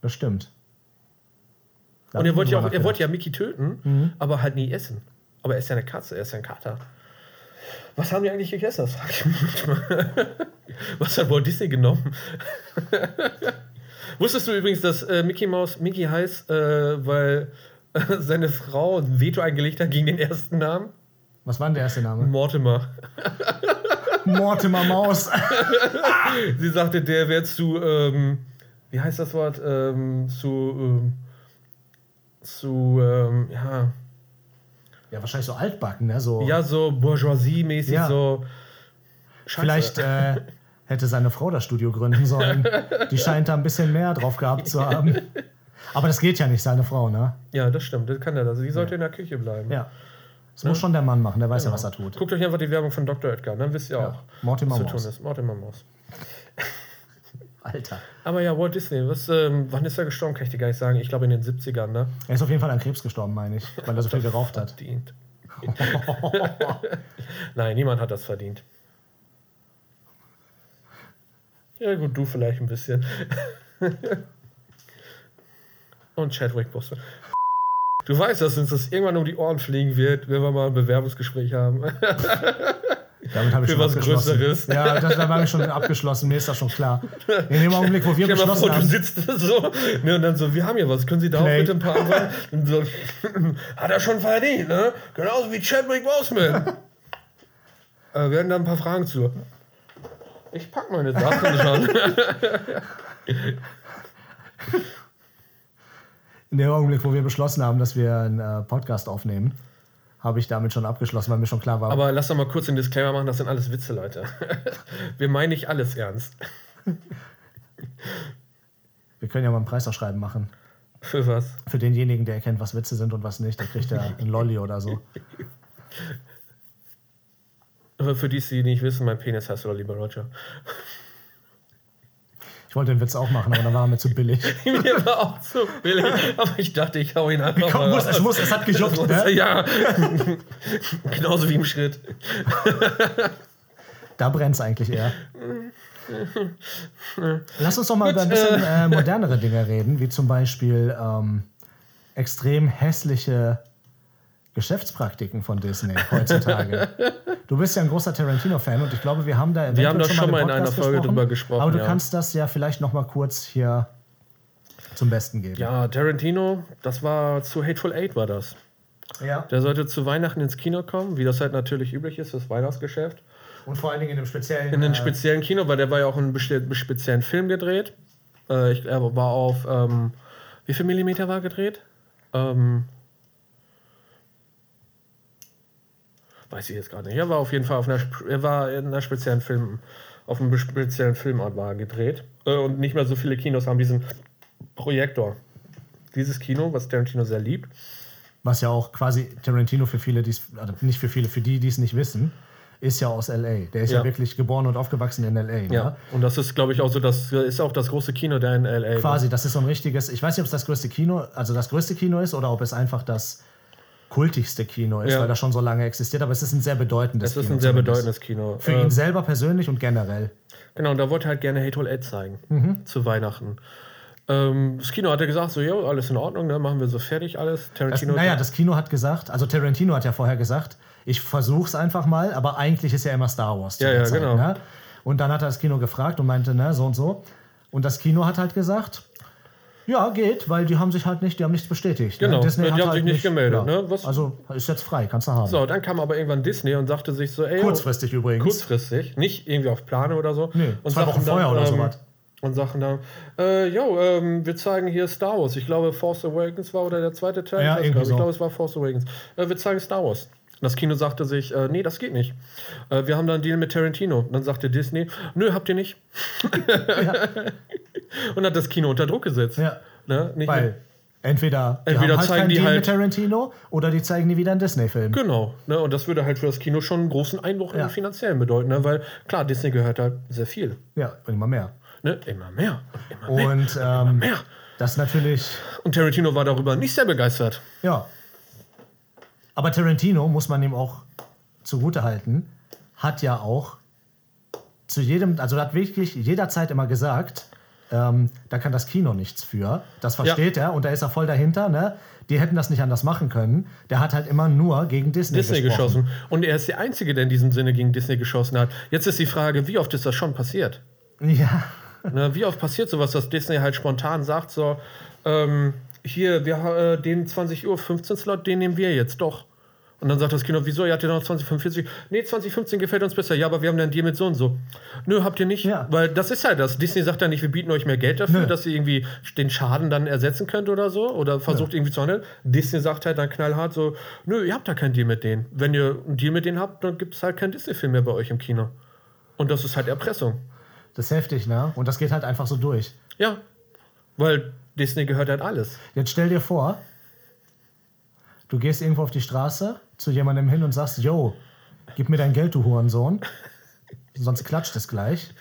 das stimmt. Da Und er wollte ja, auch, er wollte ja Mickey töten, aber halt nie essen. Aber er ist ja eine Katze, er ist ja ein Kater. Was haben die eigentlich gegessen? Das frage ich mich manchmal. Was hat Walt Disney genommen? Wusstest du übrigens, dass äh, Mickey Mouse Mickey heißt, äh, weil äh, seine Frau ein Veto eingelegt hat gegen den ersten Namen? Was war denn der erste Name? Mortimer. Mortimer Maus. Sie sagte, der wäre zu, ähm, wie heißt das Wort? Ähm, zu, ähm, zu, ähm, ja, Ja, wahrscheinlich so altbacken, ne? So. ja, so Bourgeoisie-mäßig, Ja. so. Scheiße. Vielleicht äh, hätte seine Frau das Studio gründen sollen. Die scheint da ein bisschen mehr drauf gehabt zu haben. Aber das geht ja nicht, seine Frau, ne? Ja, das stimmt, das kann er. Also, die sollte in der Küche bleiben. Ja. Das muss schon der Mann machen, der weiß ja, was er tut. Guckt euch einfach die Werbung von Dr. Oetker, dann wisst ihr Ja. auch, Mortimer was zu tun ist. Mortimer Maus. Alter. Aber ja, Walt Disney, was, ähm, wann ist er gestorben, kann ich dir gar nicht sagen. Ich glaube in den 70ern, ne? Er ist auf jeden Fall an Krebs gestorben, meine ich, weil er so viel geraucht hat. Verdient. Nein, niemand hat das verdient. Ja, gut, du vielleicht ein bisschen. Und Chadwick Boseman. Du weißt, dass uns das irgendwann um die Ohren fliegen wird, wenn wir mal ein Bewerbungsgespräch haben. Damit habe ich Für schon was abgeschlossen. Größeres. Ja, das da war ich schon abgeschlossen, mir ist das schon klar. In dem Augenblick, wo wir mal beschlossen vor, du haben, sitzt so ne, und dann so, wir haben hier was, können Sie da auch bitte ein paar Antworten? Und so, hat er schon verdient, ne? Genauso wie Chadwick Boseman. äh, wir hatten da ein paar Fragen zu. Ich pack meine Sachen schon. in dem Augenblick, wo wir beschlossen haben, dass wir einen äh, Podcast aufnehmen, habe ich damit schon abgeschlossen, weil mir schon klar war, Aber lass doch mal kurz den Disclaimer machen, das sind alles Witze, Leute. wir meinen nicht alles ernst. wir können ja mal ein Preisausschreiben machen. Für was? Für denjenigen, der erkennt, was Witze sind und was nicht, der kriegt ja einen Lolli oder so. Aber für die, die nicht wissen, mein Penis heißt oder lieber Roger. Ich wollte den Witz auch machen, aber dann war er mir zu billig. Mir war auch zu billig, aber ich dachte, ich hau ihn einfach Komm, mal muss, raus. es muss, es hat gejuckt, Muss, ne? Ja, genauso wie im Schritt. Da brennt es eigentlich eher. Lass uns doch mal über ein bisschen äh, modernere Dinge reden, wie zum Beispiel ähm, extrem hässliche Geschäftspraktiken von Disney heutzutage. Du bist ja ein großer Tarantino-Fan und ich glaube, wir haben da eventuell haben da schon mal im in einer Folge drüber gesprochen, Aber du ja. kannst das ja vielleicht noch mal kurz hier zum Besten geben. Ja, Tarantino, das war zu Hateful Eight war das. Ja. Der sollte zu Weihnachten ins Kino kommen, wie das halt natürlich üblich ist, das Weihnachtsgeschäft. Und vor allen Dingen in dem speziellen. In einem äh, speziellen Kino, weil der war ja auch in einem speziellen Film gedreht. Äh, ich, er war auf, ähm, wie viel Millimeter war gedreht? Ähm, weiß ich jetzt gerade nicht. Er war auf jeden Fall auf einer, er war in einer speziellen Film, auf einem speziellen Filmort war gedreht. Äh, und nicht mehr so viele Kinos haben diesen Projektor. Dieses Kino, was Tarantino sehr liebt. was ja auch quasi Tarantino für viele, die's, also nicht für viele, für die, die es nicht wissen, ist ja aus LA. Der ist ja, Ja. wirklich geboren und aufgewachsen in LA. Ne? Ja. Und das ist, glaube ich, auch so, das ist auch das große Kino der in L.A. Quasi, das ist so ein richtiges, ich weiß nicht, ob es das größte Kino, also das größte Kino ist oder ob es einfach das kultigste Kino ist, Ja. weil das schon so lange existiert, aber es ist ein sehr bedeutendes Es ist Kino. ein sehr bedeutendes Kino. Für Äh, ihn selber persönlich und generell. Genau, und da wollte er halt gerne Hateful Eight zeigen. Zu Weihnachten. Ähm, das Kino hat er gesagt, so, jo, alles in Ordnung, ne, machen wir so fertig alles. Das, Tarantino. naja, das Kino hat gesagt, also Tarantino hat ja vorher gesagt, ich versuch's einfach mal, aber eigentlich ist ja immer Star Wars. zu Ja, ja, Zeit, genau. Ne? Und dann hat er das Kino gefragt und meinte, ne, so und so. Und das Kino hat halt gesagt, ja, geht, weil die haben sich halt nicht, die haben nichts bestätigt. Genau, ne? Disney die hat haben halt sich nicht gemeldet, Ja. ne? Also ist jetzt frei, kannst du haben. so, dann kam aber irgendwann Disney und sagte sich so, ey, jo, Kurzfristig übrigens. kurzfristig, nicht irgendwie auf Plane oder so. Nee, und zwei Wochen vorher oder ähm, sowas. Und sagten dann, äh, ähm, wir zeigen hier Star Wars. Ich glaube, Force Awakens war oder der zweite Teil. Ja, ich so. ich glaube, es war Force Awakens. Äh, wir zeigen Star Wars. Das Kino sagte sich, äh, nee, das geht nicht. Äh, wir haben da einen Deal mit Tarantino. Und dann sagte Disney, nö, habt ihr nicht. Und hat das Kino unter Druck gesetzt. Ja. Ne? Nicht Weil entweder, die Entweder haben halt zeigen die Deal halt- mit Tarantino oder die zeigen nie wieder einen Disney-Film. Genau, ne? und das würde halt für das Kino schon einen großen Einbruch Ja. im Finanziellen bedeuten, ne? weil klar, Disney gehört halt sehr viel. Ja, immer mehr. Ne? Immer mehr und immer mehr. Und ähm, mehr. das natürlich, Und Tarantino war darüber nicht sehr begeistert. ja. Aber Tarantino, muss man ihm auch zugute halten, hat ja auch zu jedem, also hat wirklich jederzeit immer gesagt, ähm, da kann das Kino nichts für. Das versteht er und da ist er voll dahinter. Ne? Die hätten das nicht anders machen können. Der hat halt immer nur gegen Disney, Disney geschossen. Und er ist der Einzige, der in diesem Sinne gegen Disney geschossen hat. Jetzt ist die Frage, wie oft ist das schon passiert? Ja, Ne, wie oft passiert sowas, dass Disney halt spontan sagt, so, ähm, hier, wir, äh, den 20 Uhr 15 Slot, den nehmen wir jetzt doch. Und dann sagt das Kino, wieso, ihr habt ja noch 2045? Nee, 2015 gefällt uns besser. Ja, aber wir haben dann Deal mit so und so. Nö, habt ihr nicht. Ja. Weil das ist halt das. Disney sagt dann nicht, wir bieten euch mehr Geld dafür, Nö. dass ihr irgendwie den Schaden dann ersetzen könnt oder so. Oder versucht irgendwie zu handeln. Disney sagt halt dann knallhart so, nö, ihr habt da keinen Deal mit denen. Wenn ihr einen Deal mit denen habt, dann gibt es halt keinen Disney-Film mehr bei euch im Kino. Und das ist halt Erpressung. Das ist heftig, ne? Und das geht halt einfach so durch. Ja. Weil Disney gehört halt alles. Jetzt stell dir vor, du gehst irgendwo auf die Straße zu jemandem hin und sagst, yo, gib mir dein Geld, du Hurensohn. Sonst klatscht es gleich.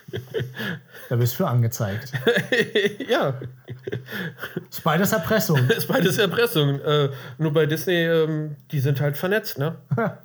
Da wirst du für angezeigt. ja. Ist beides Erpressung. ist beides Erpressung. Äh, nur bei Disney, ähm, die sind halt vernetzt, ne?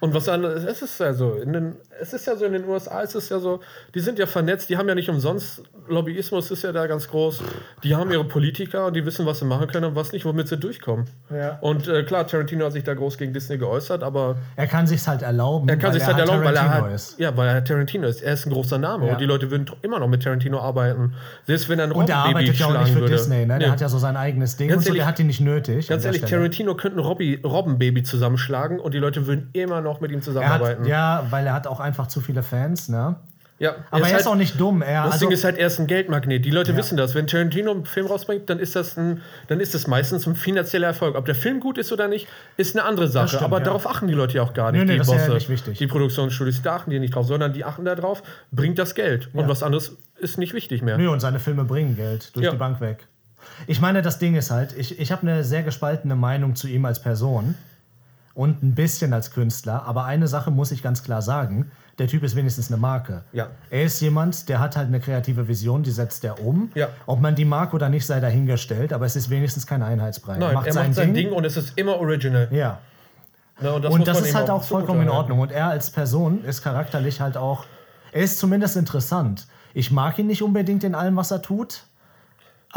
Und was anderes, es ist ja so, in den, es ist ja so, in den USA ist es ja so, die sind ja vernetzt, die haben ja nicht umsonst, Lobbyismus ist ja da ganz groß, die haben ihre Politiker und die wissen, was sie machen können und was nicht, womit sie durchkommen. Ja. Und äh, klar, Tarantino hat sich da groß gegen Disney geäußert, aber Er kann sich's halt erlauben. er kann sich halt halt erlauben, weil er Tarantino halt, ist. ja, weil er Tarantino ist. Er ist ein großer Name Ja. und die Leute würden immer noch mit Tarantino arbeiten. Selbst wenn er ein Und der Robbenbaby arbeitet ja auch nicht schlagen für würde. Disney, ne? Der Nee. hat ja so sein eigenes Ding Ganz und so, ehrlich- der hat die nicht nötig. Ganz ehrlich, Stelle. Tarantino könnte ein Robby, Robbenbaby zusammenschlagen und die Leute würden immer noch mit ihm Er zusammenarbeiten. hat, ja, weil er hat auch einfach zu viele Fans, ne? Ja, Aber er ist halt, auch nicht dumm. Er, Das also, Ding ist halt, er ist ein Geldmagnet. Die Leute wissen das. Wenn Tarantino einen Film rausbringt, dann ist das ein, dann ist das meistens ein finanzieller Erfolg. Ob der Film gut ist oder nicht, ist eine andere Sache. stimmt, Aber ja. darauf achten die Leute ja auch gar nicht. Nee, nee, die das ist ja nicht wichtig. die Produktionsstudios, da achten die nicht drauf, sondern die achten da drauf, bringt das Geld. Und Ja. was anderes ist nicht wichtig mehr. Nö, und seine Filme bringen Geld durch Ja. die Bank weg. Ich meine, das Ding ist halt, ich, ich habe eine sehr gespaltene Meinung zu ihm als Person und ein bisschen als Künstler, aber eine Sache muss ich ganz klar sagen, der Typ ist wenigstens eine Marke. Ja. Er ist jemand, der hat halt eine kreative Vision, die setzt er um. Ja. Ob man die mag oder nicht, sei dahingestellt, aber es ist wenigstens kein Einheitsbrei. Nein, er macht sein Ding. und es ist immer original. Ja. Ne, und das, Und das ist halt auch vollkommen in. Ordnung. Und er als Person ist charakterlich halt auch, er ist zumindest interessant. Ich mag ihn nicht unbedingt in allem, was er tut,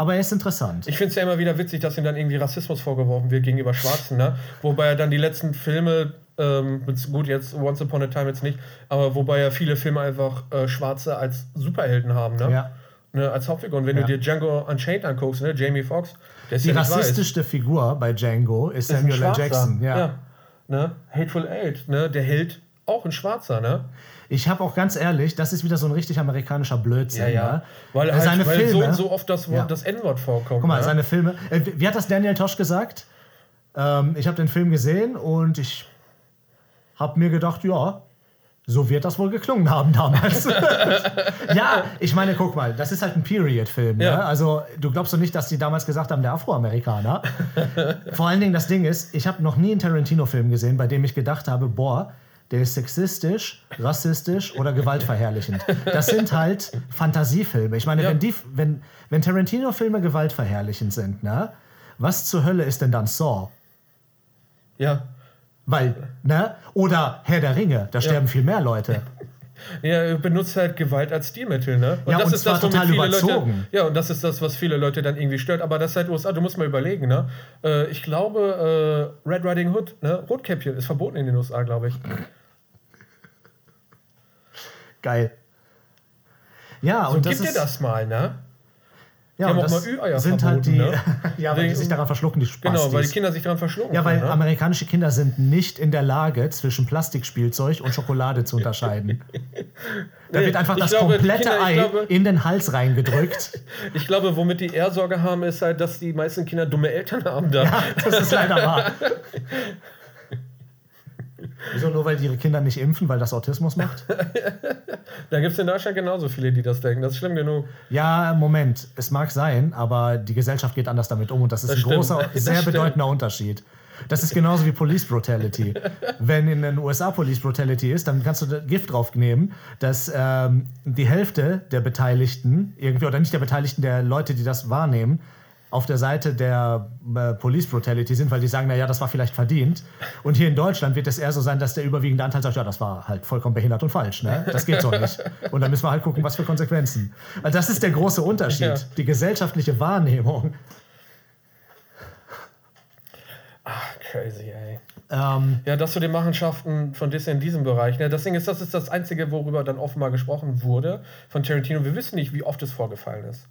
aber er ist interessant. Ich finde es ja immer wieder witzig, dass ihm dann irgendwie Rassismus vorgeworfen wird gegenüber Schwarzen, ne? Wobei er dann die letzten Filme, ähm, gut, jetzt Once Upon a Time jetzt nicht, aber wobei ja viele Filme einfach äh, Schwarze als Superhelden haben, ne? Ja. Ne, als Hauptfigur. Und wenn Ja. du dir Django Unchained anguckst, ne? Jamie Foxx, der ist Die ja nicht weiß. rassistischste Figur bei Django ist Ist Samuel L. Jackson. Ja. Ne? Hateful Eight, ne? Der Held auch ein Schwarzer, ne? Ich habe auch ganz ehrlich, das ist wieder so ein richtig amerikanischer Blödsinn. Ne? Weil, Äh, halt, seine weil Filme, so so oft das, Wort, Ja. das N-Wort vorkommt. Guck mal, ne? seine Filme. Äh, wie hat das Daniel Tosh gesagt? Ähm, ich habe den Film gesehen und ich habe mir gedacht, ja, so wird das wohl geklungen haben damals. ja, ich meine, guck mal, das ist halt ein Period-Film. Ne? Ja. Also, du glaubst doch nicht, dass die damals gesagt haben, der Afroamerikaner. Vor allen Dingen, das Ding ist, ich habe noch nie einen Tarantino-Film gesehen, bei dem ich gedacht habe, boah, der ist sexistisch, rassistisch oder gewaltverherrlichend. Das sind halt Fantasiefilme. Ich meine, Ja. wenn, die, wenn, wenn Tarantino-Filme gewaltverherrlichend sind, ne? was zur Hölle ist denn dann Saw? ja. Weil, ne? Oder Herr der Ringe, da sterben viel mehr Leute. Ja, benutzt halt Gewalt als Stilmittel, ne? Ja, und zwar womit total überzogen. Leute, ja, und das ist das, was viele Leute dann irgendwie stört. Aber das ist halt USA, du musst mal überlegen, ne? Äh, ich glaube, äh, Red Riding Hood, ne? Rotkäppchen ist verboten in den USA, glaube ich. Geil. Ja, So, und das gib dir ist, das mal, ne? ja, haben und auch das mal Ü-Eier sind halt die, verboten, ja, weil die sich daran verschlucken, die Spastis. Genau, weil die Kinder sich daran verschlucken. Ja, weil können, ne? amerikanische Kinder sind nicht in der Lage, zwischen Plastikspielzeug und Schokolade zu unterscheiden. Da Nee, wird einfach das glaube, die komplette Kinder- Ei glaube- in den Hals reingedrückt. Ich glaube, womit die eher Sorge haben, ist halt, dass die meisten Kinder dumme Eltern haben da. ja, das ist leider wahr. Wieso nur, weil die ihre Kinder nicht impfen, weil das Autismus macht? Da gibt es in Deutschland genauso viele, die das denken. Das ist schlimm genug. Ja, Moment, es mag sein, aber die Gesellschaft geht anders damit um und das ist Das ein stimmt. großer, Das sehr stimmt. bedeutender Unterschied. Das ist genauso wie Police Brutality. Wenn in den USA Police Brutality ist, dann kannst du Gift drauf nehmen, dass ähm, die Hälfte der Beteiligten, irgendwie, oder nicht der Beteiligten, der Leute, die das wahrnehmen, auf der Seite der äh, Police Brutality sind, weil die sagen, naja, das war vielleicht verdient. Und hier in Deutschland wird es eher so sein, dass der überwiegende Anteil sagt, ja, das war halt vollkommen behindert und falsch. Ne? Das geht so nicht. Und dann müssen wir halt gucken, was für Konsequenzen. Also das ist der große Unterschied. Ja. Die gesellschaftliche Wahrnehmung. Crazy, ey. Ähm, Ja, das zu den Machenschaften von Disney in diesem Bereich. Ne? Das Ding ist, das ist das Einzige, worüber dann offenbar gesprochen wurde von Tarantino. Wir wissen nicht, wie oft es vorgefallen ist.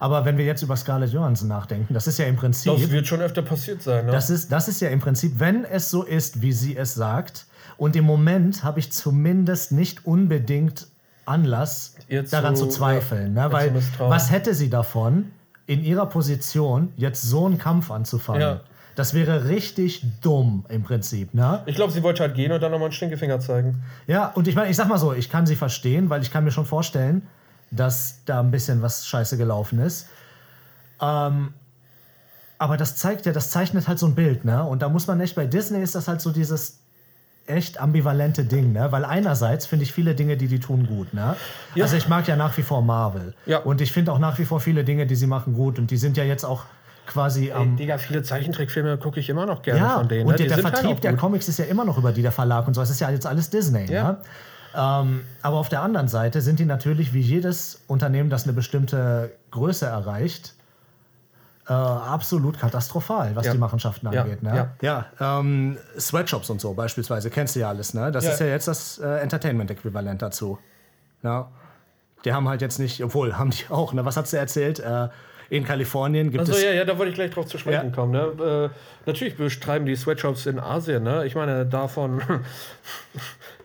Aber wenn wir jetzt über Scarlett Johansson nachdenken, das ist ja im Prinzip. Das wird schon öfter passiert sein. Ne? Das ist, das ist ja im Prinzip, wenn es so ist, wie sie es sagt. Und im Moment habe ich zumindest nicht unbedingt Anlass, zu- daran zu zweifeln. ja, ne? Weil was hätte sie davon, in ihrer Position jetzt so einen Kampf anzufangen? Ja. Das wäre richtig dumm im Prinzip. Ne? ich glaube, sie wollte halt gehen und dann nochmal einen Stinkefinger zeigen. Ja, und ich meine, ich sag mal so, ich kann sie verstehen, weil ich kann mir schon vorstellen, dass da ein bisschen was scheiße gelaufen ist. Ähm, aber das zeigt ja, das zeichnet halt so ein Bild, ne? Und da muss man echt, bei Disney ist das halt so dieses echt ambivalente Ding, ne? Weil einerseits finde ich viele Dinge, die die tun, gut, ne? Ja. Also ich mag ja nach wie vor Marvel. Ja. Und ich finde auch nach wie vor viele Dinge, die sie machen, gut. Und die sind ja jetzt auch quasi am... Digga, viele Zeichentrickfilme gucke ich immer noch gerne Ja, von denen. und ne? der, der halt Vertrieb auch der. Comics ist ja immer noch über die der Verlag und so. Es ist ja jetzt alles Disney. Ja. Ne? Ähm, aber auf der anderen Seite sind die natürlich, wie jedes Unternehmen, das eine bestimmte Größe erreicht, äh, absolut katastrophal, was Ja. die Machenschaften Ja, angeht. Ne? ja. Ja, ähm, Sweatshops und so beispielsweise, kennst du ja alles. Ne? Das Ja. ist ja jetzt das äh, Entertainment-Äquivalent dazu. Ja. Die haben halt jetzt nicht, obwohl, haben die auch. Ne? Was hat sie erzählt? Äh, in Kalifornien gibt Also es ja, ja, da wollte ich gleich drauf zu sprechen Ja. kommen. Ne? Äh, natürlich betreiben die Sweatshops in Asien. Ne? Ich meine, davon,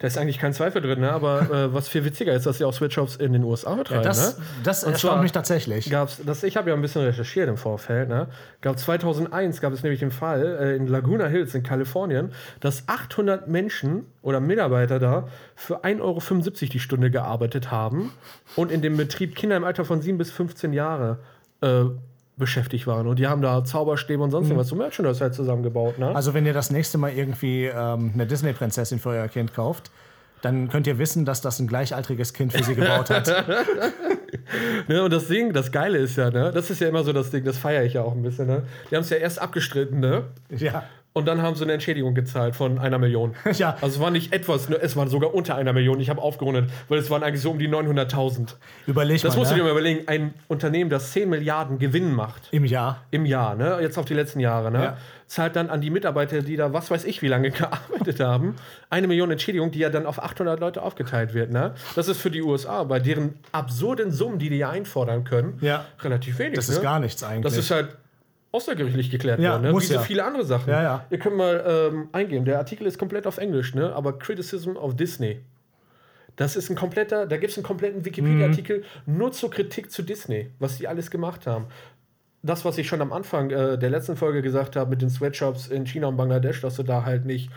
da ist eigentlich kein Zweifel drin. Ne? Aber äh, was viel witziger ist, dass sie auch Sweatshops in den USA betreiben. das, ne? das Und erstaunt mich tatsächlich. Gab's, das, ich habe ja ein bisschen recherchiert im Vorfeld. Ne? Gab 2001 gab es nämlich den Fall äh, in Laguna Hills in Kalifornien, dass 800 Menschen oder Mitarbeiter da für 1,75 Euro die Stunde gearbeitet haben und in dem Betrieb Kinder im Alter von 7 bis 15 Jahre äh, beschäftigt waren. Und die haben da Zauberstäbe und sonst irgendwas so Merchandise halt zusammengebaut. Ne? Also wenn ihr das nächste Mal irgendwie ähm, eine Disney-Prinzessin für euer Kind kauft, dann könnt ihr wissen, dass das ein gleichaltriges Kind für sie gebaut hat. Ne, und das Ding, das Geile ist ja, ne, das ist ja immer so das Ding, das feiere ich ja auch ein bisschen. Ne? Die haben es ja erst abgestritten, ne? ja. Und dann haben sie eine Entschädigung gezahlt von einer Million. Ja. Also es war nicht etwas, ne, es war sogar unter einer Million. Ich habe aufgerundet, weil es waren eigentlich so um die 900.000. Überleg Das mal, musst du ne? dir mal überlegen. Ein Unternehmen, das 10 Milliarden Gewinn macht im Jahr. im Jahr, ne, jetzt auf die letzten Jahre, ne, Ja. zahlt dann an die Mitarbeiter, die da was weiß ich wie lange gearbeitet haben, eine Million Entschädigung, die ja dann auf 800 Leute aufgeteilt wird. Ne? Das ist für die USA bei deren absurden Summen, die die ja einfordern können, Ja. relativ wenig. Das ne? ist gar nichts eigentlich. Das ist halt außergerichtlich geklärt Ja, worden, ne? muss wie so ja. viele andere Sachen. Ja, ja. Ihr könnt mal ähm, eingehen. Der Artikel ist komplett auf Englisch, ne? aber Criticism of Disney. Das ist ein kompletter, da gibt es einen kompletten Wikipedia-Artikel Mhm. nur zur Kritik zu Disney, was die alles gemacht haben. Das, was ich schon am Anfang äh, der letzten Folge gesagt habe mit den Sweatshops in China und Bangladesch, dass sie da halt nicht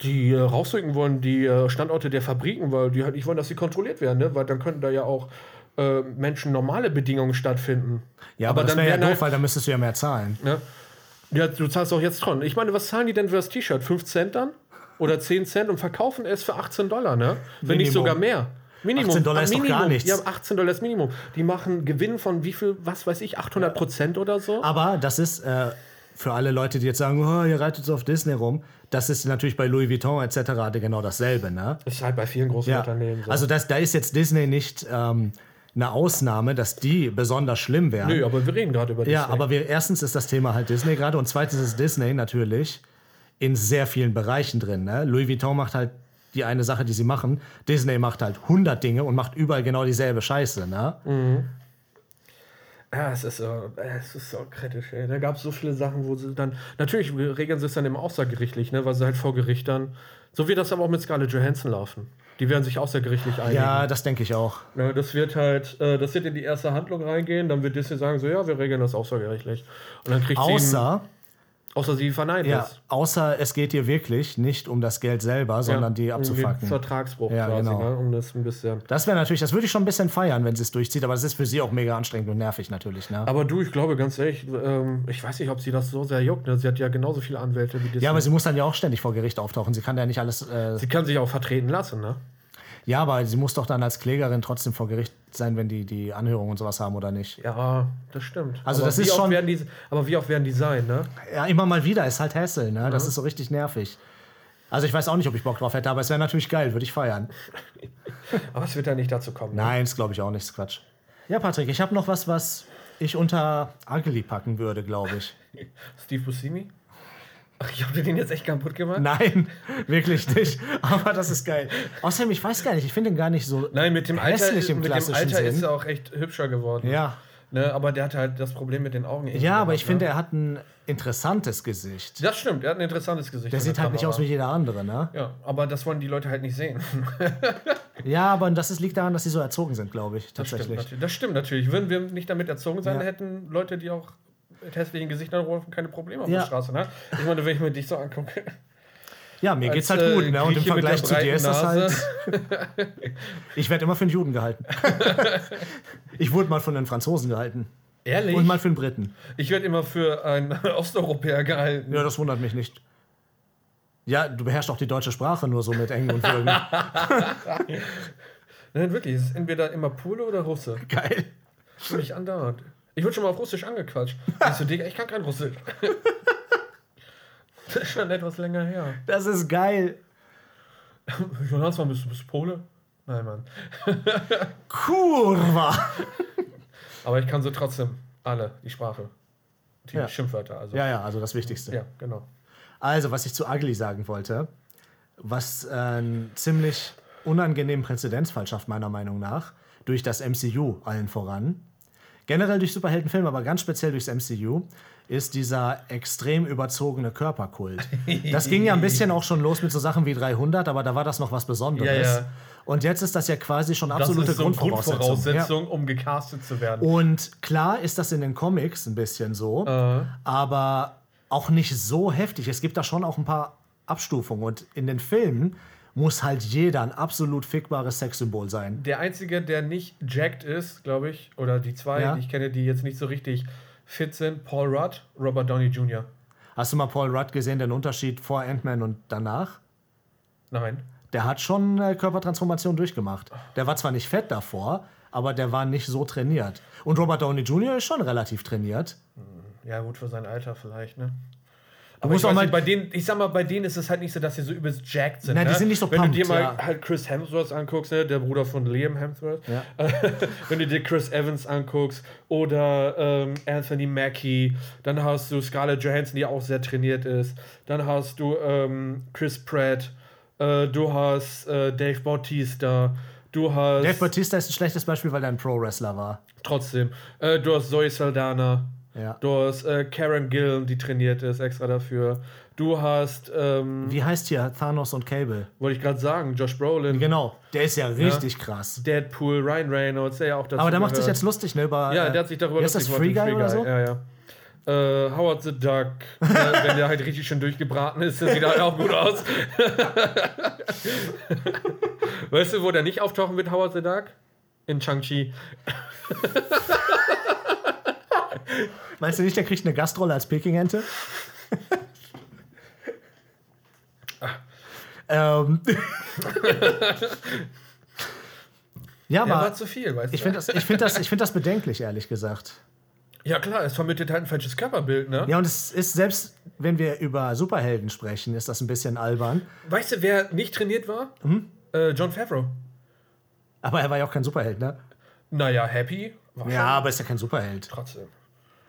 die äh, rausrücken wollen, die äh, Standorte der Fabriken, weil die halt nicht wollen, dass sie kontrolliert werden, ne? weil dann könnten da ja auch äh, Menschen normale Bedingungen stattfinden. ja, aber, das dann wäre ja doof, halt- weil dann müsstest du ja mehr zahlen. Ne? Ja, du zahlst auch jetzt Tron. Ich meine, was zahlen die denn für das T-Shirt? 5 Cent dann? Oder 10 Cent und verkaufen es für 18 Dollar, ne? Wenn nicht sogar mehr. Minimum. 18 Dollar Ah, ist doch Minimum. gar nichts. Ja, 18 Dollar ist Minimum. Die machen Gewinn von wie viel, was weiß ich, 800 Prozent oder so? Aber das ist äh, für alle Leute, die jetzt sagen, oh, ihr reitet so auf Disney rum, das ist natürlich bei Louis Vuitton etc. genau dasselbe. Ne? Das ist halt bei vielen großen Ja. Unternehmen so. Also das, da ist jetzt Disney nicht ähm, eine Ausnahme, dass die besonders schlimm wären. Nö, aber wir reden gerade über Ja, Disney. aber wir, erstens ist das Thema halt Disney gerade und zweitens ist Disney natürlich in sehr vielen Bereichen drin. Ne? Louis Vuitton macht halt die eine Sache, die sie machen. Disney macht halt 100 Dinge und macht überall genau dieselbe Scheiße. Ne? Ja, es ist so, es ist so kritisch, ey. Da gab es so viele Sachen, wo sie dann. Natürlich regeln sie es dann immer außergerichtlich, ne? Weil sie halt vor Gericht dann. So wird das aber auch mit Scarlett Johansson laufen. Die werden sich außergerichtlich einigen. Ja, das denke ich auch. Ne, das wird halt, äh, das wird in die erste Handlung reingehen, dann wird Disney sagen, so ja, wir regeln das außergerichtlich. Und dann kriegt sie. Außer, Einen, außer sie verneint ja, es. außer es geht dir wirklich nicht um das Geld selber, sondern die irgendwie abzufacken. Vertragsbruch Ja, quasi, genau. ne? um das ein bisschen. Das wäre natürlich, das würde ich schon ein bisschen feiern, wenn sie es durchzieht, aber das ist für sie auch mega anstrengend und nervig natürlich. Ne? Aber du, ich glaube ganz ehrlich, ähm, ich weiß nicht, ob sie das so sehr juckt. Ne? Sie hat ja genauso viele Anwälte wie Disney. Ja, aber sie muss dann ja auch ständig vor Gericht auftauchen. Sie kann ja nicht alles. Äh, sie kann sich auch vertreten lassen, ne? Ja, aber sie muss doch dann als Klägerin trotzdem vor Gericht sein, wenn die die Anhörung und sowas haben oder nicht. Ja, das stimmt. Also aber das wie ist oft schon- Werden die, aber wie oft werden die sein, ne? Ja, immer mal wieder ist halt Hassel, ne? Das ist so richtig nervig. Also ich weiß auch nicht, ob ich Bock drauf hätte, aber es wäre natürlich geil, würde ich feiern. Aber es wird ja nicht dazu kommen. Ne? Nein, das glaube ich auch nicht, ist Quatsch. Ja, Patrick, ich habe noch was, was ich unter Ugly packen würde, glaube ich. Steve Buscemi? Ach, ich habe den jetzt echt kaputt gemacht? Nein, wirklich nicht. Aber das ist geil. Außerdem, ich weiß gar nicht, ich finde ihn gar nicht so Nein, mit dem Alter, mit dem Alter Sinn. ist er auch echt hübscher geworden. Ja. Ne, aber der hat halt das Problem mit den Augen. Ja, aber gehabt, ich finde, ne? er hat ein interessantes Gesicht. Das stimmt, er hat ein interessantes Gesicht. Der sieht halt nicht aus wie jeder andere, ne? Ja, aber das wollen die Leute halt nicht sehen. Ja, aber das ist, liegt daran, dass sie so erzogen sind, glaube ich, Das stimmt, tatsächlich. das stimmt natürlich. Würden wir nicht damit erzogen sein, Ja. hätten Leute, die auch mit hässlichen Gesichtern rufen, keine Probleme auf Ja. der Straße. Ne? Ich meine, wenn ich mir dich so angucke. Ja, mir geht's als, halt gut, äh, ne? Und im Vergleich zu dir ist das halt. Ich werde immer für einen Juden gehalten. ich wurde mal für einen Franzosen gehalten. Ehrlich? Und mal für einen Briten. ich werde immer für einen Osteuropäer gehalten. Ja, das wundert mich nicht. Ja, du beherrschst auch die deutsche Sprache nur so mit Engen und Würgen. Nein, wirklich. Es ist entweder immer Pole oder Russe. Geil. Mich andauernd. Ich wurde schon mal auf Russisch angequatscht. Ich so, Digga, ich kann kein Russisch. das ist schon etwas länger her. Das ist geil. Jonas, wann bist du? Bist Pole? Nein, Mann. Kurva. Aber ich kann so trotzdem alle, die Sprache. Die Ja. Schimpfwörter, also. Ja, ja, also das Wichtigste. Ja, genau. Also, was ich zu Ugly sagen wollte, was äh, einen ziemlich unangenehmen Präzedenzfall schafft, meiner Meinung nach, durch das MCU allen voran. Generell durch Superheldenfilme, aber ganz speziell durchs MCU, ist dieser extrem überzogene Körperkult. Das ging ja ein bisschen auch schon los mit so Sachen wie 300, aber da war das noch was Besonderes. Ja, ja. Und jetzt ist das ja quasi schon Das absolute ist so eine Grundvoraussetzung. Grundvoraussetzung, um gecastet zu werden. Ja. Und klar ist das in den Comics ein bisschen so, Äh. aber auch nicht so heftig. Es gibt da schon auch ein paar Abstufungen. Und in den Filmen muss halt jeder ein absolut fickbares Sexsymbol sein. Der Einzige, der nicht jacked ist, glaube ich, oder die zwei, Ja. die ich kenne, die jetzt nicht so richtig fit sind, Paul Rudd, Robert Downey Jr. Hast du mal Paul Rudd gesehen, den Unterschied vor Ant-Man und danach? Nein. Der hat schon eine Körpertransformation durchgemacht. Der war zwar nicht fett davor, aber der war nicht so trainiert. Und Robert Downey Jr. ist schon relativ trainiert. Ja, gut, für sein Alter vielleicht, ne? Aber musst ich, auch mal- nicht, bei denen, ich sag mal, bei denen ist es halt nicht so, dass sie so übelst jacked sind. Nein, die ne? sind nicht so Wenn pumped, du dir mal ja. halt Chris Hemsworth anguckst, ne, der Bruder von Liam Hemsworth, Ja. wenn du dir Chris Evans anguckst oder ähm, Anthony Mackie, dann hast du Scarlett Johansson, die auch sehr trainiert ist, dann hast du ähm, Chris Pratt, äh, du hast äh, Dave Bautista, du hast Dave Bautista ist ein schlechtes Beispiel, weil er ein Pro-Wrestler war. trotzdem, äh, du hast Zoe Saldana, Ja. du hast äh, Karen Gillan, die trainiert ist extra dafür, du hast, ähm, Wie heißt hier Thanos und Cable? wollte ich gerade sagen, Josh Brolin, Genau, der ist ja richtig krass. Deadpool, Ryan Reynolds, der ja auch dazu Aber der macht sich jetzt lustig, ne? Über, Ja, äh, der hat sich darüber wie heißt das, lustig Free gemacht, Guy oder so? Ja, ja. Äh, Howard the Duck, äh, wenn der halt richtig schön durchgebraten ist, das sieht halt auch gut aus. weißt du, wo der nicht auftauchen wird, Howard the Duck? In Chang-Chi. Meinst du nicht, der kriegt eine Gastrolle als Peking-Ente? ähm. ja, Der war aber zu viel, weißt ich du? finde das, ich find das, ich find das bedenklich, ehrlich gesagt. Ja klar, es vermittelt halt ein falsches Körperbild, ne? Ja, und es ist selbst, wenn wir über Superhelden sprechen, ist das ein bisschen albern. Weißt du, wer nicht trainiert war? Hm? Äh, John Favreau. Aber er war ja auch kein Superheld, ne? Naja, Happy war Ja, aber ist ja kein Superheld. trotzdem.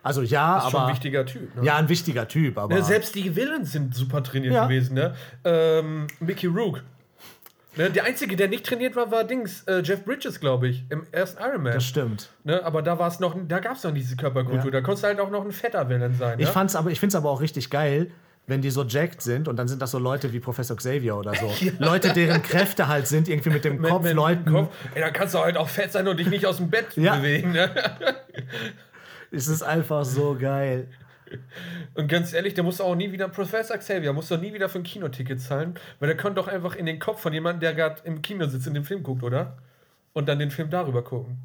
Also ja, Ist schon aber. ein wichtiger Typ, ne? Ja, ein wichtiger Typ, aber. Ne, selbst die Villains sind super trainiert Ja. gewesen, ne? Ähm, Mickey Rook. Ne, der Einzige, der nicht trainiert war, war Dings, äh, Jeff Bridges, glaube ich, im ersten Iron Man. das stimmt. Ne, aber da war es noch, da gab es noch diese Körperkultur. Ja. Da konntest du halt auch noch ein fetter Villain sein. Ich ne? fand's aber, ich find's aber auch richtig geil, wenn die so jacked sind und dann sind das so Leute wie Professor Xavier oder so. Leute, deren Kräfte halt sind, irgendwie mit dem Mit- Kopf mit dem Leuten. Kopf. Ey, da kannst du halt auch fett sein und dich nicht aus dem Bett Ja. bewegen. Ne? Es ist einfach so geil. Und ganz ehrlich, der muss auch nie wieder, Professor Xavier, muss doch nie wieder für ein Kinoticket zahlen, weil der könnte doch einfach in den Kopf von jemandem, der gerade im Kino sitzt und den Film guckt, oder? Und dann den Film darüber gucken.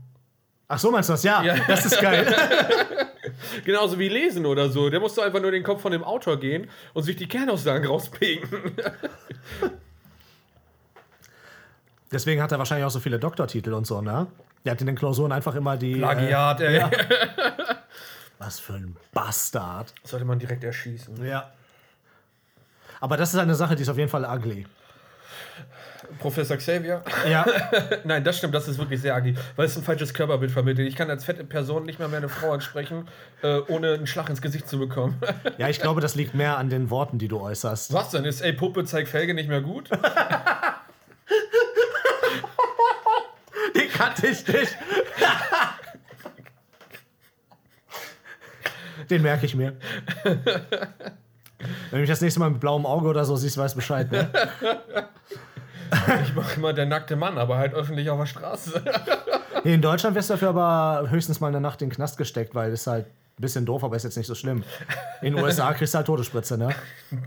Ach so, meinst du das? Ja, Ja. das ist geil. Genauso wie lesen oder so. Der muss doch einfach nur in den Kopf von dem Autor gehen und sich die Kernaussagen rauspicken. Deswegen hat er wahrscheinlich auch so viele Doktortitel und so, ne? Der hat in den Klausuren einfach immer die. Äh, Plagiat, ey. was für ein Bastard. Sollte man direkt erschießen. Ja. Aber das ist eine Sache, die ist auf jeden Fall ugly. Professor Xavier. Ja, Nein, das stimmt, das ist wirklich sehr ugly, weil es ein falsches Körperbild vermittelt. Ich kann als fette Person nicht mehr, mehr eine Frau ansprechen, äh, ohne einen Schlag ins Gesicht zu bekommen. ja, ich glaube, das liegt mehr an den Worten, die du äußerst. Was denn? Ist, ey, Puppe, zeig Felge nicht mehr gut? Die kannte ich nicht. Den merke ich mir. Wenn du mich das nächste Mal mit blauem Auge oder so siehst, weißt Bescheid, ne? Ich mache immer der nackte Mann, aber halt öffentlich auf der Straße. In Deutschland wirst du dafür aber höchstens mal eine Nacht in den Knast gesteckt, weil das ist halt ein bisschen doof, aber ist jetzt nicht so schlimm. In den USA kriegst du halt Todesspritze, ne?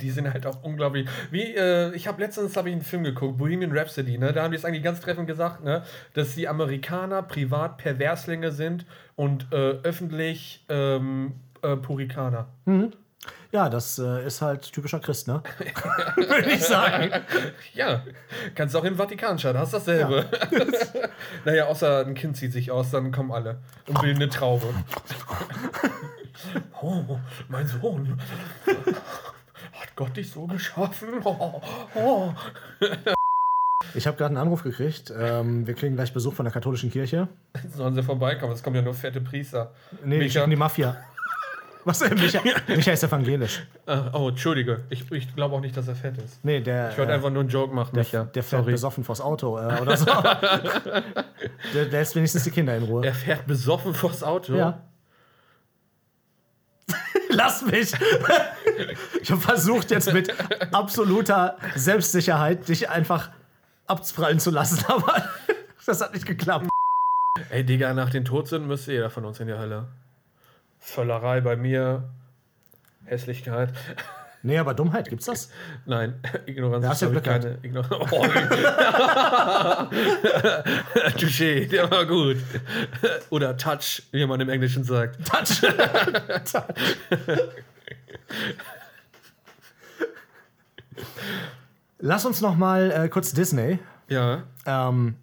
Die sind halt auch unglaublich. Wie, äh, ich habe letztens hab ich einen Film geguckt, Bohemian Rhapsody, ne? Da haben die es eigentlich ganz treffend gesagt, ne? Dass die Amerikaner privat Perverslinge sind und äh, öffentlich ähm, äh, Purikaner. Ja, das äh, ist halt typischer Christ, ne? Würde ich sagen. Ja, kannst auch im Vatikan schauen, hast dasselbe. naja, außer ein Kind zieht sich aus, dann kommen alle und bilden eine Traube. oh, mein Sohn. Hat Gott dich so geschaffen? Oh, oh. Ich habe gerade einen Anruf gekriegt. Ähm, wir kriegen gleich Besuch von der katholischen Kirche. Sollen sie vorbeikommen? Es kommen ja nur fette Priester. Nee, die Micha. schicken die Mafia. Was? Äh, Micha, Micha ist evangelisch. Äh, oh, Entschuldige. Ich, ich glaube auch nicht, dass er fett ist. Nee, der, Ich wollte äh, einfach nur einen Joke machen. der, Micha. der fährt Sorry. besoffen vors Auto äh, oder so. der, der lässt wenigstens die Kinder in Ruhe. Er fährt besoffen vors Auto. Ja. Lass mich! Ich habe versucht, jetzt mit absoluter Selbstsicherheit dich einfach abprallen zu lassen, aber das hat nicht geklappt. Ey, Digga, nach den Todsünden müsste jeder von uns in die Hölle. Völlerei bei mir. Hässlichkeit. Nee, aber Dummheit, gibt's das? Nein, Ignoranz Ja, ist, hast du ich, Glück keine. Ignoranz. Oh, Touché, der war gut. Oder Touch, wie man im Englischen sagt. Touch! Lass uns noch mal äh, kurz Disney. Ja. Ähm,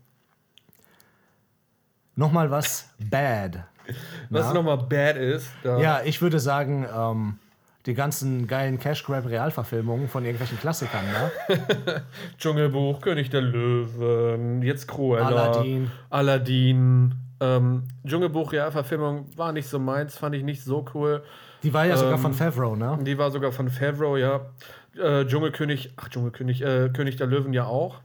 noch mal was bad. Was nochmal bad ist, Ja, ich würde sagen, ähm, die ganzen geilen Cash Grab Realverfilmungen von irgendwelchen Klassikern, ne? Dschungelbuch, König der Löwen, jetzt Cruella. Aladdin. Aladdin. Ähm, Dschungelbuch, ja, Verfilmung war nicht so meins, fand ich nicht so cool. Die war ja sogar Ähm, von Favreau, ne? Die war sogar von Favreau, ja. Äh, Dschungelkönig, ach Dschungelkönig, äh, König der Löwen ja auch.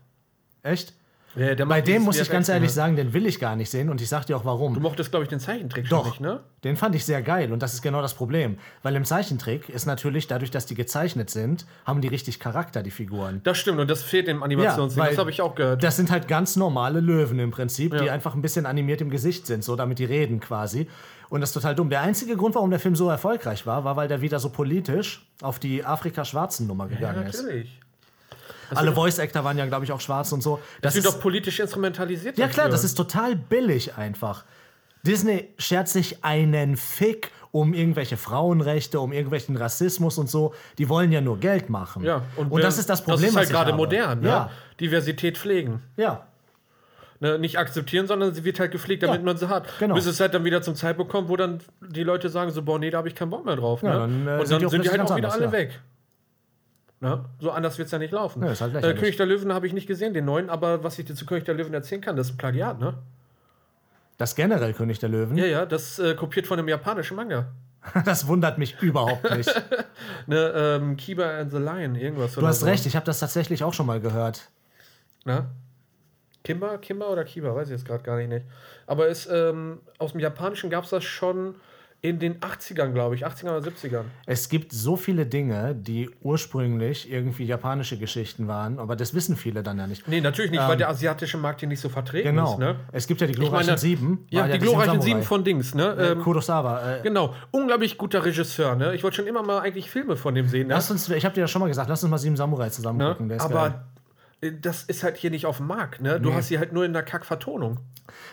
Echt? Ja, der Bei dem muss ich ganz ehrlich sagen, den will ich gar nicht sehen und ich sag dir auch Du warum. mochtest, glaube ich, den Zeichentrick Doch, nicht, ne? den fand ich sehr geil und das ist genau das Problem. Weil im Zeichentrick ist natürlich, dadurch, dass die gezeichnet sind, haben die richtig Charakter, die Figuren. Das stimmt und das fehlt im Animationsding, weil das habe ich auch gehört. Das sind halt ganz normale Löwen im Prinzip, die Ja. einfach ein bisschen animiert im Gesicht sind, so damit die reden quasi. Und das ist total dumm. Der einzige Grund, warum der Film so erfolgreich war, war, weil der wieder so politisch auf die Afrika-Schwarzen-Nummer ja, gegangen ist. Natürlich. Alle Voice-Actor waren ja, glaube ich, auch schwarz und so. Das Das wird ist, doch politisch instrumentalisiert. ja klar, dafür. das ist total billig einfach. Disney schert sich einen Fick um irgendwelche Frauenrechte, um irgendwelchen Rassismus und so. Die wollen ja nur Geld machen. Ja, und, wer- das ist das Problem. Das ist halt gerade modern, ne? Ja, Diversität pflegen. ja. Ne? Nicht akzeptieren, sondern sie wird halt gepflegt, damit Ja, man sie hat. genau. Bis es halt dann wieder zum Zeitpunkt kommt, wo dann die Leute sagen, so, boah, nee, da habe ich keinen Bock mehr drauf. Ja, ne? dann, äh, Und sind dann die auch sind die halt auch wieder ganz alle anders, weg. Ne? So anders wird es ja nicht laufen. Ja, ist halt äh. König der Löwen habe ich nicht gesehen, den neuen, aber was ich dir zu König der Löwen erzählen kann, das ist Plagiat, ne? Das generell König der Löwen. Ja, ja, das äh, kopiert von einem japanischen Manga. Das wundert mich überhaupt nicht. Ne, ähm, Kiba and the Lion, irgendwas. Du hast recht, ich habe das tatsächlich auch schon mal gehört. Ne? Kimba, Kimba oder Kiba, weiß ich jetzt gerade gar nicht. nicht. Aber es, ähm, aus dem Japanischen gab es das schon in den 80ern, glaube ich, 80ern oder 70ern. Es gibt so viele Dinge, die ursprünglich irgendwie japanische Geschichten waren, aber das wissen viele dann ja nicht. Nee, natürlich nicht, weil der asiatische Markt hier nicht so vertreten Genau. ist. Ne? Es gibt ja die Ich glorreichen meine, Sieben. Ja, die Sieben glorreichen. Sieben von Dings. Ne? Äh, Ähm, Kurosawa. Äh, genau, unglaublich guter Regisseur. Ne? Ich wollte schon immer mal eigentlich Filme von dem sehen. Ne? lass uns, ich habe dir ja schon mal gesagt, lass uns mal Sieben Samurai zusammen Ne? gucken. Der ist geil. Das ist halt hier nicht auf dem Markt. Ne? Du Nee. hast sie halt nur in der Kack-Vertonung.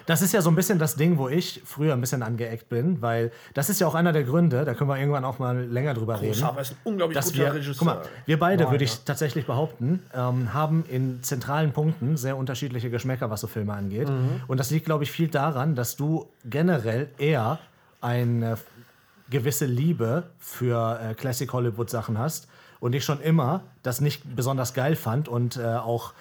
Das ist ja so ein bisschen das Ding, wo ich früher ein bisschen angeeckt bin, weil das ist ja auch einer der Gründe, da können wir irgendwann auch mal länger drüber reden. Kurosawa ist ein unglaublich guter wir, Regisseur. guck mal, wir beide, Boah, würde ja. ich tatsächlich behaupten, ähm, haben in zentralen Punkten sehr unterschiedliche Geschmäcker, was so Filme angeht. Mhm. Und das liegt, glaube ich, viel daran, dass du generell eher eine gewisse Liebe für äh, Classic Hollywood Sachen hast und ich schon immer das nicht besonders geil fand und äh, auch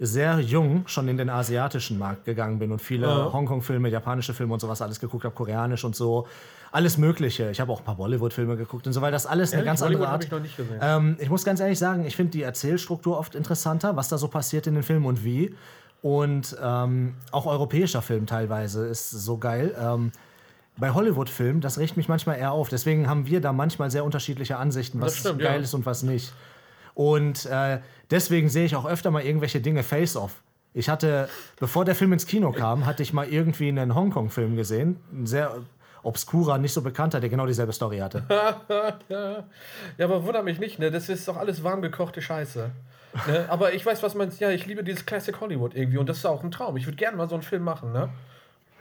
sehr jung schon in den asiatischen Markt gegangen bin und viele Hongkong-Filme, japanische Filme und sowas alles geguckt habe, koreanisch und so. Alles Mögliche. Ich habe auch ein paar Bollywood-Filme geguckt und so, weil das alles eine Ehrlich? ganz andere Bollywood hab Art. ich noch nicht gesehen. Ähm, ich muss ganz ehrlich sagen, ich finde die Erzählstruktur oft interessanter, was da so passiert in den Filmen und wie. Und ähm, auch europäischer Film teilweise ist so geil. Ähm, bei Hollywood-Filmen, das riecht mich manchmal eher auf. Deswegen haben wir da manchmal sehr unterschiedliche Ansichten, was stimmt, geil ja. ist und was nicht. Und äh, deswegen sehe ich auch öfter mal irgendwelche Dinge face-off. Ich hatte, bevor der Film ins Kino kam, hatte ich mal irgendwie einen Hongkong-Film gesehen. Ein sehr obskurer, nicht so bekannter, der genau dieselbe Story hatte. Ja, aber wundert mich nicht, ne? Das ist doch alles warm gekochte Scheiße. Ne? Aber ich weiß, was man. Ja, ich liebe dieses Classic Hollywood irgendwie und das ist auch ein Traum. Ich würde gerne mal so einen Film machen, ne?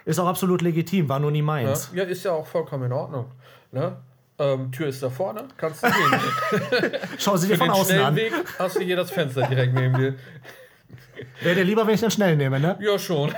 Ist auch absolut legitim, war nur nie meins. ja ist ja auch vollkommen in Ordnung. Ne? Ähm, Tür ist da vorne, kannst du gehen. Schau sie dir von außen an. Weg hast du hier das Fenster direkt neben dir. Wäre dir lieber, wenn ich den schnell nehme, ne? Ja, schon.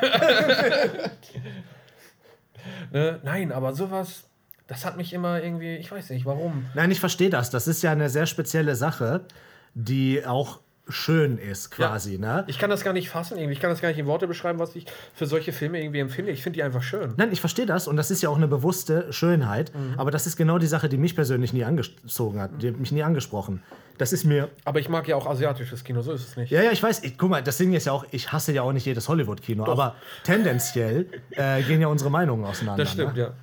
ne? Nein, aber sowas, das hat mich immer irgendwie, ich weiß nicht warum. Nein, ich verstehe das. Das ist ja eine sehr spezielle Sache, die auch schön ist, quasi, ne? Ich kann das gar nicht fassen, irgendwie. Ich kann das gar nicht in Worte beschreiben, was ich für solche Filme irgendwie empfinde. Ich finde die einfach schön. Nein, ich verstehe das und das ist ja auch eine bewusste Schönheit, aber das ist genau die Sache, die mich persönlich nie angezogen hat, die hat mich nie angesprochen. Das ist mir. Aber ich mag ja auch asiatisches Kino, so ist es nicht. Ja, ja, ich weiß, ich, guck mal, das Ding ist ja auch, ich hasse ja auch nicht jedes Hollywood-Kino, aber tendenziell äh, gehen ja unsere Meinungen auseinander. das stimmt, ne? ja.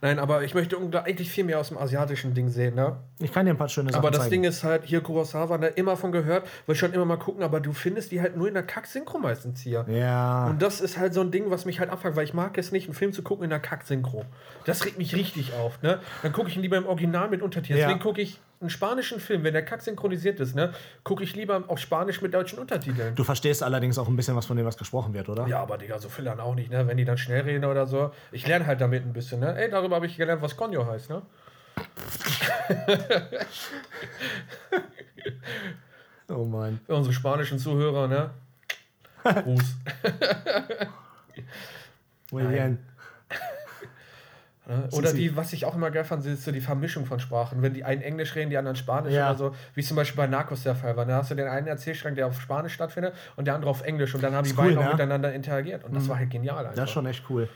Nein, aber ich möchte eigentlich viel mehr aus dem asiatischen Ding sehen, ne? Ich kann dir ein paar schöne Sachen Aber das zeigen. Ding ist halt, hier Kurosawa, ne, immer von gehört, will schon immer mal gucken, aber du findest die halt nur in der Kack-Synchro meistens hier. ja. Und das ist halt so ein Ding, was mich halt abfuckt, weil ich mag es nicht, einen Film zu gucken in der Kack-Synchro. Das regt mich richtig auf, ne? Dann gucke ich ihn lieber im Original mit Untertiteln. Ja. Deswegen gucke ich einen spanischen Film, wenn der Kack synchronisiert ist, ne? Gucke ich lieber auf Spanisch mit deutschen Untertiteln. Du verstehst allerdings auch ein bisschen was von dem, was gesprochen wird, oder? Ja, aber Digga, so viel dann auch nicht, ne? Wenn die dann schnell reden oder so. Ich lerne halt damit ein bisschen, ne? Ey, darüber habe ich gelernt, was Conyo heißt, ne? Oh. Für unsere spanischen Zuhörer, ne? Gruß. Muy bien. Ne? Oder die, was ich auch immer geil fand, ist so die Vermischung von Sprachen. Wenn die einen Englisch reden, die anderen Spanisch Ja. oder so, wie zum Beispiel bei Narcos der Fall war. Da hast du den einen Erzählstrang, der auf Spanisch stattfindet und der andere auf Englisch und dann haben die cool, beiden auch ne? miteinander interagiert und das war halt genial einfach. Das ist schon echt cool.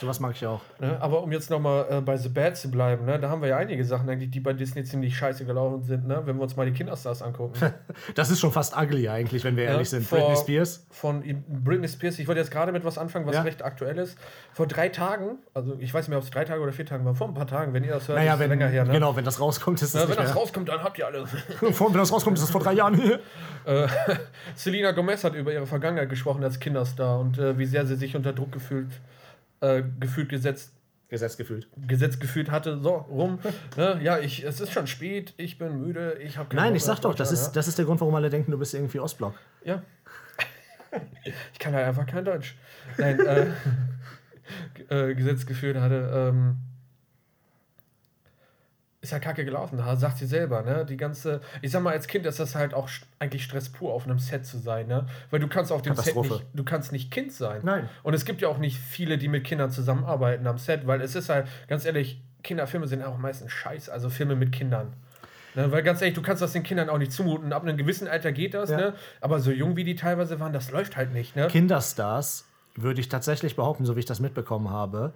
Sowas mag ich auch. Ne? Aber um jetzt nochmal äh, bei The Bad zu bleiben, ne? da haben wir ja einige Sachen eigentlich, die bei Disney ziemlich scheiße gelaufen sind, ne? wenn wir uns mal die Kinderstars angucken. Das ist schon fast ugly eigentlich, wenn wir ehrlich sind. vor- Britney Spears. Von Britney Spears, ich wollte jetzt gerade mit was anfangen, was Ja. recht aktuell ist. Vor drei Tagen, also ich weiß nicht mehr, ob es drei Tage oder vier Tagen war, vor ein paar Tagen, wenn ihr das hört, Naja, ist wenn, länger her. Ne? genau, wenn das rauskommt, ist es Ja, wenn das rauskommt, dann habt ihr alles. Vor- wenn das rauskommt, ist es vor drei Jahren. Selena Gomez hat über ihre Vergangenheit gesprochen als Kinderstar und äh, wie sehr sie sich unter Druck gefühlt, äh, gefühlt gesetzt, Gesetz gefühlt. gesetzt gefühlt hatte. So, rum. ne? Ja, ich, es ist schon spät, ich bin müde, ich habe Nein, ich sag doch, das ist, das ist der Grund, warum alle denken, du bist irgendwie Ostblock. Ja. ich kann halt einfach kein Deutsch. Nein, äh, äh, Gesetz geführt hatte. Ähm, ist ja kacke gelaufen, sagt sie selber, ne? Die ganze, ich sag mal, als Kind ist das halt auch eigentlich Stress pur, auf einem Set zu sein, ne? Weil du kannst auf dem Set nicht, du kannst nicht Kind sein. Nein. Und es gibt ja auch nicht viele, die mit Kindern zusammenarbeiten am Set, weil es ist halt, ganz ehrlich, Kinderfilme sind auch meistens scheiße, also Filme mit Kindern. Ne, weil ganz ehrlich, du kannst das den Kindern auch nicht zumuten. Ab einem gewissen Alter geht das, Ja. ne? Aber so jung wie die teilweise waren, das läuft halt nicht, ne? Kinderstars, würde ich tatsächlich behaupten, so wie ich das mitbekommen habe,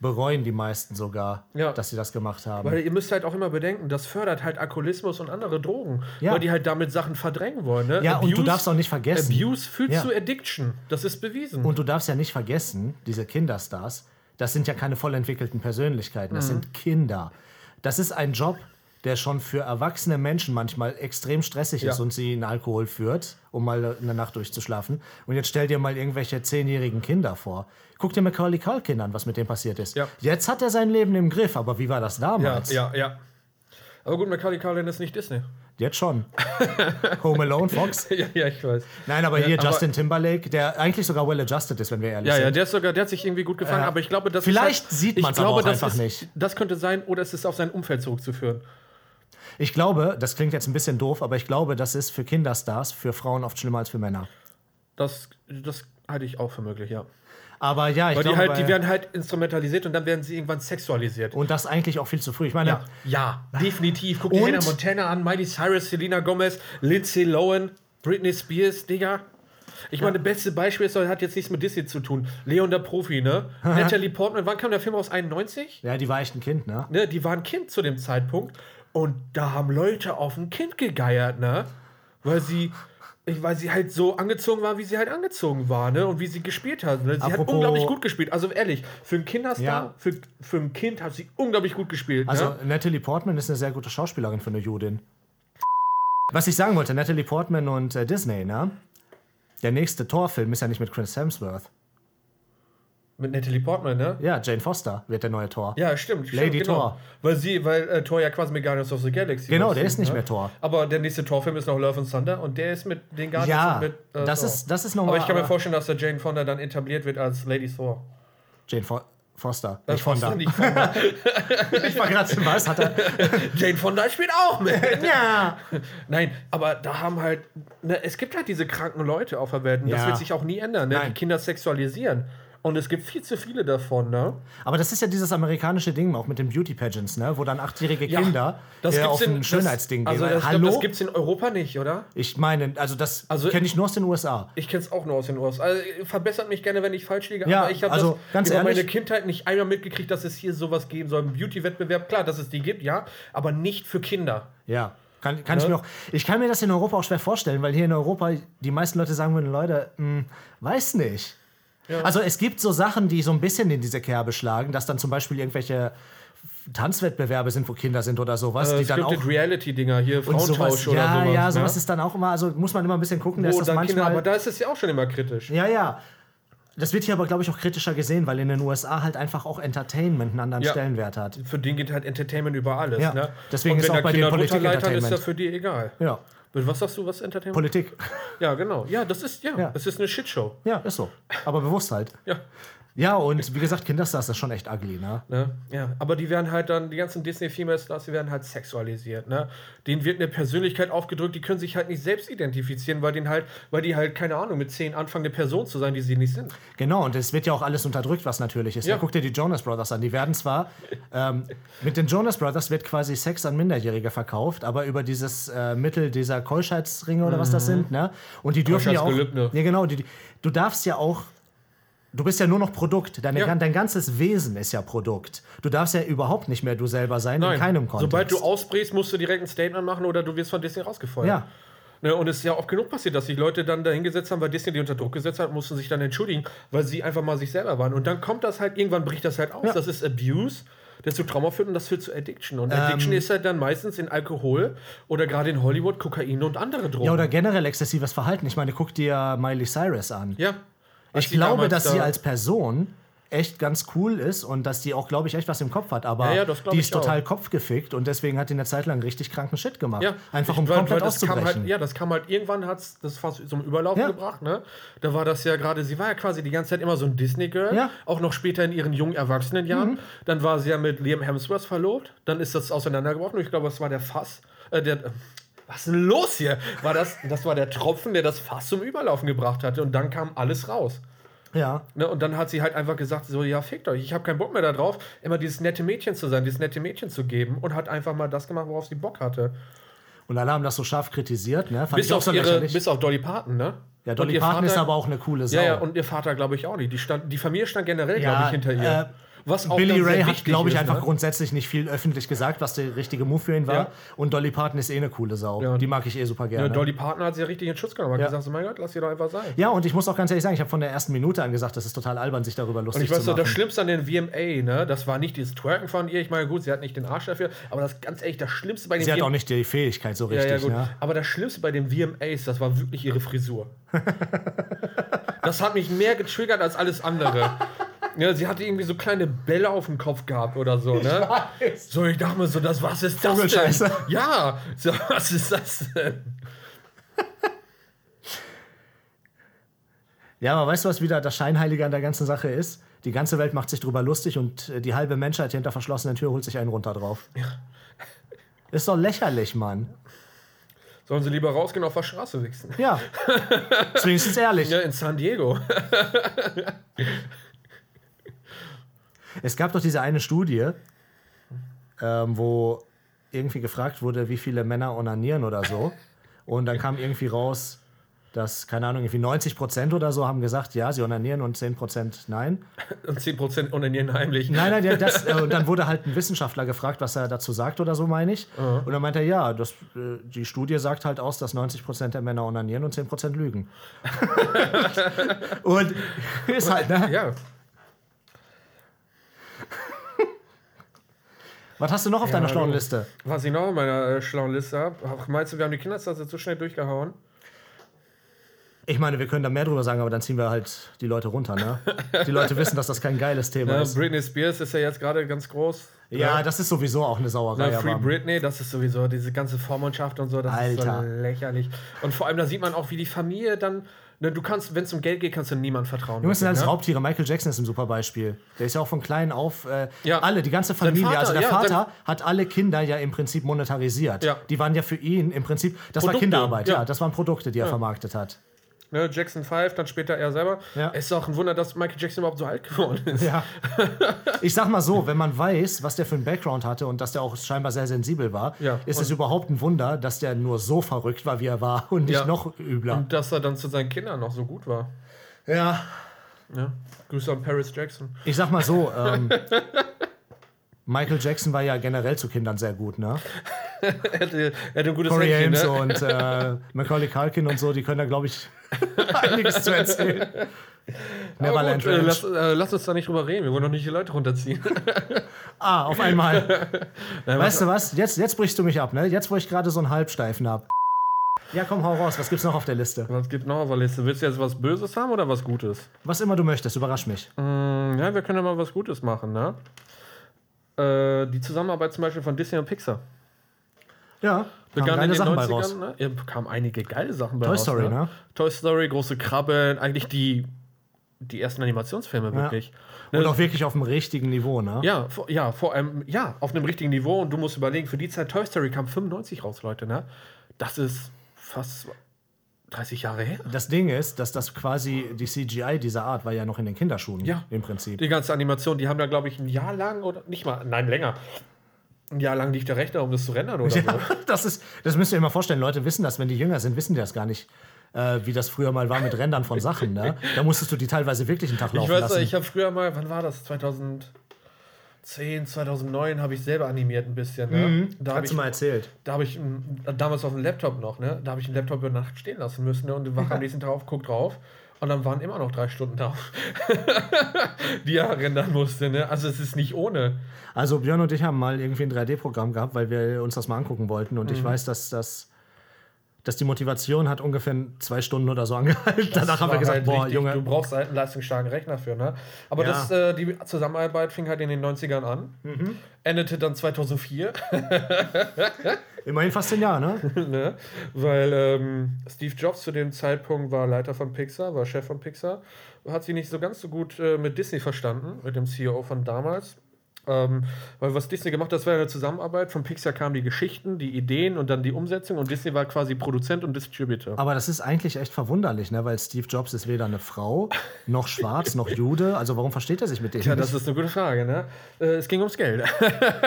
bereuen die meisten sogar, Ja. dass sie das gemacht haben. Weil ihr müsst halt auch immer bedenken, das fördert halt Alkoholismus und andere Drogen. Ja. Weil die halt damit Sachen verdrängen wollen. Ne? ja, und du darfst auch nicht vergessen. Abuse führt Ja. zu Addiction. Das ist bewiesen. Und du darfst ja nicht vergessen, diese Kinderstars, das sind ja keine voll entwickelten Persönlichkeiten, Mhm. das sind Kinder. Das ist ein Job, der schon für erwachsene Menschen manchmal extrem stressig Ja. ist und sie in Alkohol führt, um mal eine Nacht durchzuschlafen. Und jetzt stell dir mal irgendwelche zehnjährigen Kinder vor. Guck dir Macaulay Culkin an, was mit dem passiert ist. Ja. Jetzt hat er sein Leben im Griff, aber wie war das ja, damals? ja, ja. Aber gut, Macaulay Culkin ist nicht Disney. Jetzt schon. Home Alone, Fox? ja, ja, ich weiß. Nein, aber hier aber- Justin Timberlake, der eigentlich sogar well adjusted ist, wenn wir ehrlich Ja, sind. ja, der ist sogar, der hat sich irgendwie gut gefangen, Ja. aber ich glaube, das Vielleicht ist halt, sieht ich man's aber einfach ist, nicht. Das könnte sein, oder es ist auf sein Umfeld zurückzuführen. Ich glaube, das klingt jetzt ein bisschen doof, aber ich glaube, das ist für Kinderstars, für Frauen oft schlimmer als für Männer. Das, das halte ich auch für möglich, ja. Aber ja, ich Weil die, glaube, halt, die werden halt instrumentalisiert und dann werden sie irgendwann sexualisiert. und das eigentlich auch viel zu früh. Ich meine, Ja, ja, definitiv. Guck dir Hannah Montana an, Miley Cyrus, Selena Gomez, Lindsay Lohan, Britney Spears, Digga. Ich meine, das beste Beispiel ist, hat jetzt nichts mit Disney zu tun. Leon der Profi, ne? Natalie Portman, wann kam der Film aus 91? Ja, die war echt ein Kind, ne? Ne, die war ein Kind zu dem Zeitpunkt und da haben Leute auf ein Kind gegeiert, ne? Weil sie, weil sie halt so angezogen war, wie sie halt angezogen war, ne? Und wie sie gespielt hat. Ne? Sie hat Apropos- unglaublich gut gespielt. Also ehrlich, für einen Kinderstar, Ja. für, für ein Kind hat sie unglaublich gut gespielt. Also ne? Natalie Portman ist eine sehr gute Schauspielerin für eine Judin. Was ich sagen wollte, Natalie Portman und äh, Disney, ne? Der nächste Thor-Film ist ja nicht mit Chris Hemsworth. Mit Natalie Portman, ne? Ja, Jane Foster wird der neue Thor. Ja, stimmt. stimmt Lady genau. Thor. Weil sie, weil äh, Thor ja quasi mit Guardians of the Galaxy Genau, der ist nicht ne? mehr Thor. Aber der nächste Thor-Film ist noch Love and Thunder und der ist mit den Guardians Ja, mit äh, das Thor. ist- das ist noch mal- Aber ich kann mir aber- vorstellen, dass der Jane Fonda dann etabliert wird als Lady Thor. Jane Fo Foster. Äh, Nicht Fonda. Foster, nicht Fonda. Ich war gerade zum Was, hat er. Jane Fonda spielt auch mit. ja. Nein, aber da haben halt, ne, es gibt halt diese kranken Leute auf der Welt und das Ja. wird sich auch nie ändern, ne? Die Kinder sexualisieren. Und es gibt viel zu viele davon, ne? Aber das ist ja dieses amerikanische Ding auch mit den Beauty Pageants, ne? Wo dann achtjährige Kinder das äh, auf in- ein Schönheitsding das, gehen. Also das, Hallo? Glaub, das gibt's in Europa nicht, oder? ich meine, also das Also- kenne ich nur aus den USA. Ich kenne es auch nur aus den USA. Also, verbessert mich gerne, wenn ich falsch liege, Ja, aber ich habe also, das über meine Kindheit nicht einmal mitgekriegt, dass es hier sowas geben soll. Ein Beauty-Wettbewerb, klar, dass es die gibt, ja, aber nicht für Kinder. Ja. Kann, kann ich Ne? mir auch. Ich kann mir das in Europa auch schwer vorstellen, weil hier in Europa die meisten Leute sagen würden, Leute, mh, weiß nicht. Also es gibt so Sachen, die so ein bisschen in diese Kerbe schlagen, dass dann zum Beispiel irgendwelche Tanzwettbewerbe sind, wo Kinder sind oder sowas, Äh, die dann auch Reality-Dinger, hier Frauentausch oder ja, sowas. ja, sowas ne? ist dann auch immer, also muss man immer ein bisschen gucken, dass Wo das dann manchmal. Kinder, aber da ist es ja auch schon immer kritisch. ja, ja. Das wird hier aber, glaube ich, auch kritischer gesehen, weil in den USA halt einfach auch Entertainment einen anderen Ja. Stellenwert hat. Für den geht halt Entertainment über alles. Ja, Ne? deswegen Und ist auch da bei Kinder denen Politik drunter leitern, ist das für die egal. Ja. Was sagst du, was Entertainment? Politik. ja, genau. Ja, das ist, ja, Ja. das ist eine Shitshow. Ja, ist so. Aber bewusst halt. Ja. Ja, und wie gesagt, Kinderstars ist schon echt ugly, ne? Ne? Ja, aber die werden halt dann, die ganzen Disney-Female-Stars, die werden halt sexualisiert, ne? Denen wird eine Persönlichkeit aufgedrückt, die können sich halt nicht selbst identifizieren, weil, denen halt, weil die halt, keine Ahnung, mit zehn anfangen, eine Person zu sein, die sie nicht sind. Genau, und es wird ja auch alles unterdrückt, was natürlich ist. Ja. Guck dir die Jonas Brothers an. Die werden zwar, ähm, mit den Jonas Brothers wird quasi Sex an Minderjährige verkauft, aber über dieses äh, Mittel dieser Keuschheitsringe oder was das sind, ne? Und die dürfen ja auch. Keuschheitsgelübde. Ja, genau. Die, du darfst ja auch. Du bist ja nur noch Produkt. Deine, Ja. Dein ganzes Wesen ist ja Produkt. Du darfst ja überhaupt nicht mehr du selber sein, in keinem Kontext. Sobald du ausbrichst, musst du direkt ein Statement machen oder du wirst von Disney rausgefeuert. Ja. Ne, und es ist ja oft genug passiert, dass sich Leute dann dahingesetzt haben, weil Disney die unter Druck gesetzt hat, mussten sich dann entschuldigen, weil sie einfach mal sich selber waren. Und dann kommt das halt, irgendwann bricht das halt aus. Ja. Das ist Abuse, der zu Trauma führt und das führt zu Addiction. Und Addiction Ähm. ist halt dann meistens in Alkohol oder gerade in Hollywood Kokain und andere Drogen. ja, oder generell exzessives Verhalten. Ich meine, guck dir Miley Cyrus an. Ja. Ich glaube, dass sie da- als Person echt ganz cool ist und dass die auch, glaube ich, echt was im Kopf hat. Aber Ja, ja, die ist total auch. kopfgefickt und deswegen hat die eine Zeit lang richtig kranken Shit gemacht. Ja, Einfach um weil- komplett weil das kam auszubrechen. Halt, ja, das kam halt irgendwann, hat das fast zum Überlaufen gebracht. Ne? Da war das ja gerade, sie war ja quasi die ganze Zeit immer so ein Disney-Girl. Mhm. Auch noch später in ihren jungen Erwachsenenjahren. Dann war sie ja mit Liam Hemsworth verlobt. Dann ist das auseinandergebrochen. Und ich glaube, das war der Fass. Äh, der, was ist denn los hier? War das, das war der Tropfen, der das Fass zum Überlaufen gebracht hatte. Und dann kam alles raus. ja. Ne, und dann hat sie halt einfach gesagt, so, ja, fickt euch, ich habe keinen Bock mehr darauf, immer dieses nette Mädchen zu sein, dieses nette Mädchen zu geben und hat einfach mal das gemacht, worauf sie Bock hatte. Und alle haben das so scharf kritisiert. Ne? Fand Bis auf, so ihre, bis auf Dolly Parton, ne? ja, Dolly Parton ist Vater- aber auch eine coole Sau. Ja, ja, und ihr Vater, glaube ich, auch nicht. Die, stand, die Familie stand generell, Ja, glaube ich, hinter ihr. äh, Was auch Billy Ray hat, glaube ich, ist, einfach ne? grundsätzlich nicht viel öffentlich gesagt, was der richtige Move für ihn war. Ja. Und Dolly Parton ist eh eine coole Sau. Ja. Die mag ich eh super Ja, gerne. Dolly Parton hat sie ja richtig in Schutz genommen. Hat Ja. gesagt, so, mein Gott, lass sie doch einfach sein. ja, und ich muss auch ganz ehrlich sagen, ich habe von der ersten Minute an gesagt, das ist total albern, sich darüber Und lustig ich weiß zu noch, machen. das Schlimmste an den VMA, ne, das war nicht dieses Twerken von ihr. Ich meine, gut, sie hat nicht den Arsch dafür, aber das ganz ehrlich, das Schlimmste bei den Sie hat VMAs auch nicht die Fähigkeit so Ja, richtig. ja. Ne? Aber das Schlimmste bei den VMAs, das war wirklich ihre Frisur. das hat mich mehr getriggert als alles andere. Ja, sie hatte irgendwie so kleine Bälle auf dem Kopf gehabt oder so, ne? weiß. So, ich dachte mir so, das, was ist das denn? Ja, so, was ist das denn? Ja, aber weißt du, was wieder das Scheinheilige an der ganzen Sache ist? Die ganze Welt macht sich drüber lustig und äh, die halbe Menschheit hinter verschlossenen Tür holt sich einen runter drauf. Ist doch lächerlich, Mann. Sollen sie lieber rausgehen auf der Straße wichsen? Ja. Wenigstens ehrlich. Ja, in San Diego. Es gab doch diese eine Studie, ähm, wo irgendwie gefragt wurde, wie viele Männer onanieren oder so. Und dann kam irgendwie raus, dass, keine Ahnung, irgendwie 90 Prozent oder so haben gesagt, ja, sie onanieren und 10 Prozent nein. Und 10% onanieren heimlich. Nein, nein, ja, das, äh, und dann wurde halt ein Wissenschaftler gefragt, was er dazu sagt oder so, meine ich. Und dann meinte er, ja, das, äh, die Studie sagt halt aus, dass 90 Prozent der Männer onanieren und 10 Prozent lügen. und ist halt, ne? Ja. Was hast du noch auf deiner Ja, schlauen du. Liste? Was ich noch in meiner äh, schlauen Liste habe, meinst du, wir haben die Kinderstasse zu schnell durchgehauen? Ich meine, wir können da mehr drüber sagen, aber dann ziehen wir halt die Leute runter, ne? Die Leute wissen, dass das kein geiles Thema Ja, ist. Britney Spears ist ja jetzt gerade ganz groß. Ja, das ist sowieso auch eine Sauerei. Na, Free aber- Britney, das ist sowieso diese ganze Vormundschaft und so, das ist Alter. so lächerlich. Und vor allem, da sieht man auch, wie die Familie dann, ne, du kannst, wenn es um Geld geht, kannst du niemand vertrauen. Sind wirklich, alles ne? Raubtiere. Michael Jackson ist ein super Beispiel. Der ist ja auch von klein auf, äh, Ja. alle, die ganze Familie. Vater, also der ja, Vater hat alle Kinder ja im Prinzip monetarisiert. Ja. Die waren ja für ihn im Prinzip, das war Produkte, Kinderarbeit, ja. ja. Das waren Produkte, die er vermarktet hat. Ne, Jackson 5, dann später er selber. Ja. Es ist auch ein Wunder, dass Michael Jackson überhaupt so alt geworden ist. Ja. Ich sag mal so, wenn man weiß, was der für einen Background hatte und dass der auch scheinbar sehr sensibel war, Ja, ist es überhaupt ein Wunder, dass der nur so verrückt war, wie er war und nicht Ja. noch übler. Und dass er dann zu seinen Kindern noch so gut war. Ja. Ja. Grüße an Paris Jackson. Ich sag mal so, ähm, Michael Jackson war ja generell zu Kindern sehr gut, ne? er, hatte, er hatte ein gutes Corey Händchen, Ames ne? und äh, Macaulay Culkin und so, die können da, glaube ich, einiges zu erzählen. Neverland gut, äh, lass, äh, lass uns da nicht drüber reden. Wir wollen doch nicht die Leute runterziehen. Ah, auf einmal. Nein, weißt du was? Jetzt, jetzt brichst du mich ab, ne? Jetzt, wo ich gerade so einen Halbsteifen hab. Ja, komm, hau raus. Was gibt's noch auf der Liste? Was gibt noch auf der Liste? Willst du jetzt was Böses haben oder was Gutes? Was immer du möchtest, überrasch mich. Hm, ja, wir können ja mal was Gutes machen, ne? Äh, die Zusammenarbeit zum Beispiel von Disney und Pixar. Ja, Begann in geile den Sachen bei 90ern, raus. ne? Ja, kamen einige geile Sachen bei Toy raus. Story, ne? Toy Story, große Krabbeln, eigentlich die, die ersten Animationsfilme wirklich. Und Ne? auch wirklich auf dem richtigen Niveau, ne? Ja, vor, ja, vor allem, ja, auf einem richtigen Niveau. Und du musst überlegen, für die Zeit Toy Story kam 95 raus, Leute, ne? Das ist fast 30 Jahre her. Das Ding ist, dass das quasi die CGI dieser Art war ja noch in den Kinderschuhen Ja. im Prinzip. Die ganze Animation, die haben da, glaube ich, ein Jahr lang oder nicht mal, nein, länger. Ein Jahr lang liegt der Rechner, um das zu rendern oder Ja, so. das, ist, das müsst ihr euch mal vorstellen. Leute wissen das, wenn die jünger sind, wissen die das gar nicht, äh, wie das früher mal war mit Rändern von Sachen. Ne? Da musstest du die teilweise wirklich einen Tag Ich laufen weiß noch, lassen. ich habe früher mal, wann war das? 2010, 2009 habe ich selber animiert ein bisschen. Ne? Da habe Hast ich, du mal erzählt. da hab ich ein- damals auf dem Laptop noch, ne? Da habe ich einen Laptop über Nacht stehen lassen müssen ne? und wach am nächsten Tag auf, guck drauf. Und dann waren immer noch drei Stunden da, die er rendern musste. Ne? Also es ist nicht ohne. Also Björn und ich haben mal irgendwie ein 3D-Programm gehabt, weil wir uns das mal angucken wollten. Und Mhm. ich weiß, dass das dass die Motivation hat ungefähr zwei Stunden oder so angehalten. Danach haben wir gesagt, halt boah, richtig, Junge, Du brauchst halt einen leistungsstarken Rechner für, ne? Aber Ja. das, äh, die Zusammenarbeit fing halt in den 90ern an. Mhm. Endete dann 2004. immerhin fast zehn Jahre, ne? ne? Weil ähm, Steve Jobs zu dem Zeitpunkt war Leiter von Pixar, war Chef von Pixar, hat sich nicht so ganz so gut äh, mit Disney verstanden, mit dem CEO von damals. Ähm, weil was Disney gemacht hat, das war eine Zusammenarbeit. Von Pixar kamen die Geschichten, die Ideen und dann die Umsetzung und Disney war quasi Produzent und Distributor. Aber das ist eigentlich echt verwunderlich, ne? weil Steve Jobs ist weder eine Frau, noch schwarz, noch Jude. Also warum versteht er sich mit denen? Ja, das ist eine gute Frage, ne? Äh, es ging ums Geld.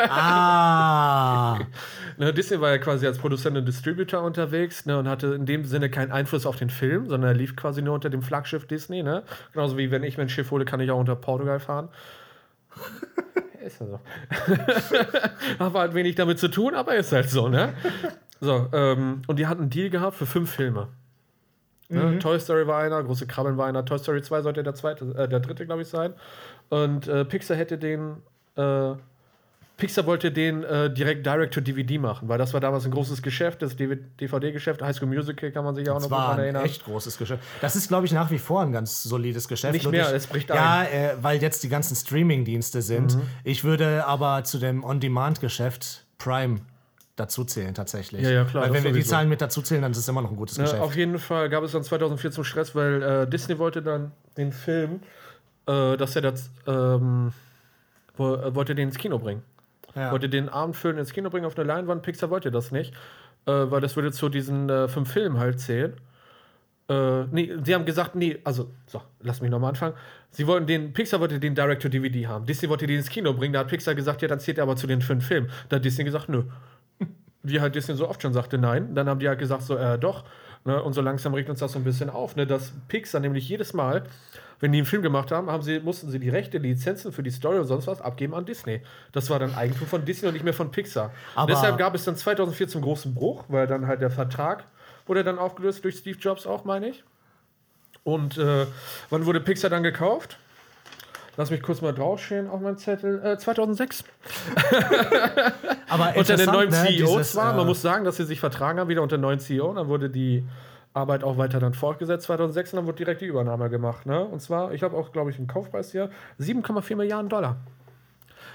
ah, Ne, Disney war ja quasi als Produzent und Distributor unterwegs ne, und hatte in dem Sinne keinen Einfluss auf den Film, sondern er lief quasi nur unter dem Flaggschiff Disney. Ne? Genauso wie wenn ich mir ein Schiff hole, kann ich auch unter Portugal fahren. Ist ja so. Hat halt wenig damit zu tun, aber ist halt so, ne? So, ähm, und die hatten einen Deal gehabt für fünf Filme. Ne? Toy Story war einer, Große Krabbeln war einer, Toy Story 2 sollte der zweite, äh, der dritte, glaube ich, sein. Und äh, Pixar hätte den äh, Pixar wollte den äh, direkt direct to DVD machen, weil das war damals ein großes Geschäft, das DVD-Geschäft, High School Musical kann man sich auch das noch war daran ein erinnern. echt großes Geschäft. Das ist, glaube ich, nach wie vor ein ganz solides Geschäft. Nicht mehr, durch- es bricht Ja, äh, weil jetzt die ganzen Streaming-Dienste sind. Mhm. Ich würde aber zu dem On-Demand-Geschäft Prime dazu zählen, tatsächlich. Ja, ja, klar, Weil wenn wir die. Zahlen mit dazu zählen, dann ist es immer noch ein gutes Ne, Geschäft. auf jeden Fall gab es dann 2004 zum Stress, weil äh, Disney wollte dann den Film, äh, dass er das, ähm, äh, wollte den ins Kino bringen. Ja. Wollte den Abendfilm ins Kino bringen auf eine Leinwand. Pixar wollte das nicht, äh, weil das würde zu diesen äh, fünf Filmen halt zählen. Äh, nee, sie haben gesagt, nee, also, so, lass mich nochmal anfangen. Sie wollten den, Pixar wollte den Direct-to-DVD haben. Disney wollte den ins Kino bringen. Da hat Pixar gesagt, ja, dann zählt er aber zu den fünf Filmen. Da hat Disney gesagt, nö. wie halt Disney so oft schon sagte, nein. Dann haben die halt gesagt, so, äh, doch. Ne? Und so langsam regt uns das so ein bisschen auf, ne? dass Pixar nämlich jedes Mal, wenn die einen Film gemacht haben, haben sie, mussten sie die Rechte, die Lizenzen für die Story und sonst was abgeben an Disney. Das war dann Eigentum von Disney und nicht mehr von Pixar. Aber- Deshalb gab es dann 2004 zum großen Bruch, weil dann halt der Vertrag wurde dann aufgelöst durch Steve Jobs auch, meine ich. Und äh, wann wurde Pixar dann gekauft? Lass mich kurz mal draufstehen auf meinem Zettel. Äh, 2006. Aber Unter den interessant, neuen ne, CEO dieses, zwar. Man äh, muss sagen, dass sie sich vertragen haben wieder unter neuen CEO. Dann wurde die Arbeit auch weiter dann fortgesetzt 2006 und dann wurde direkt die Übernahme gemacht. Ne? Und zwar, ich habe auch, glaube ich, einen Kaufpreis hier, 7,4 Milliarden Dollar.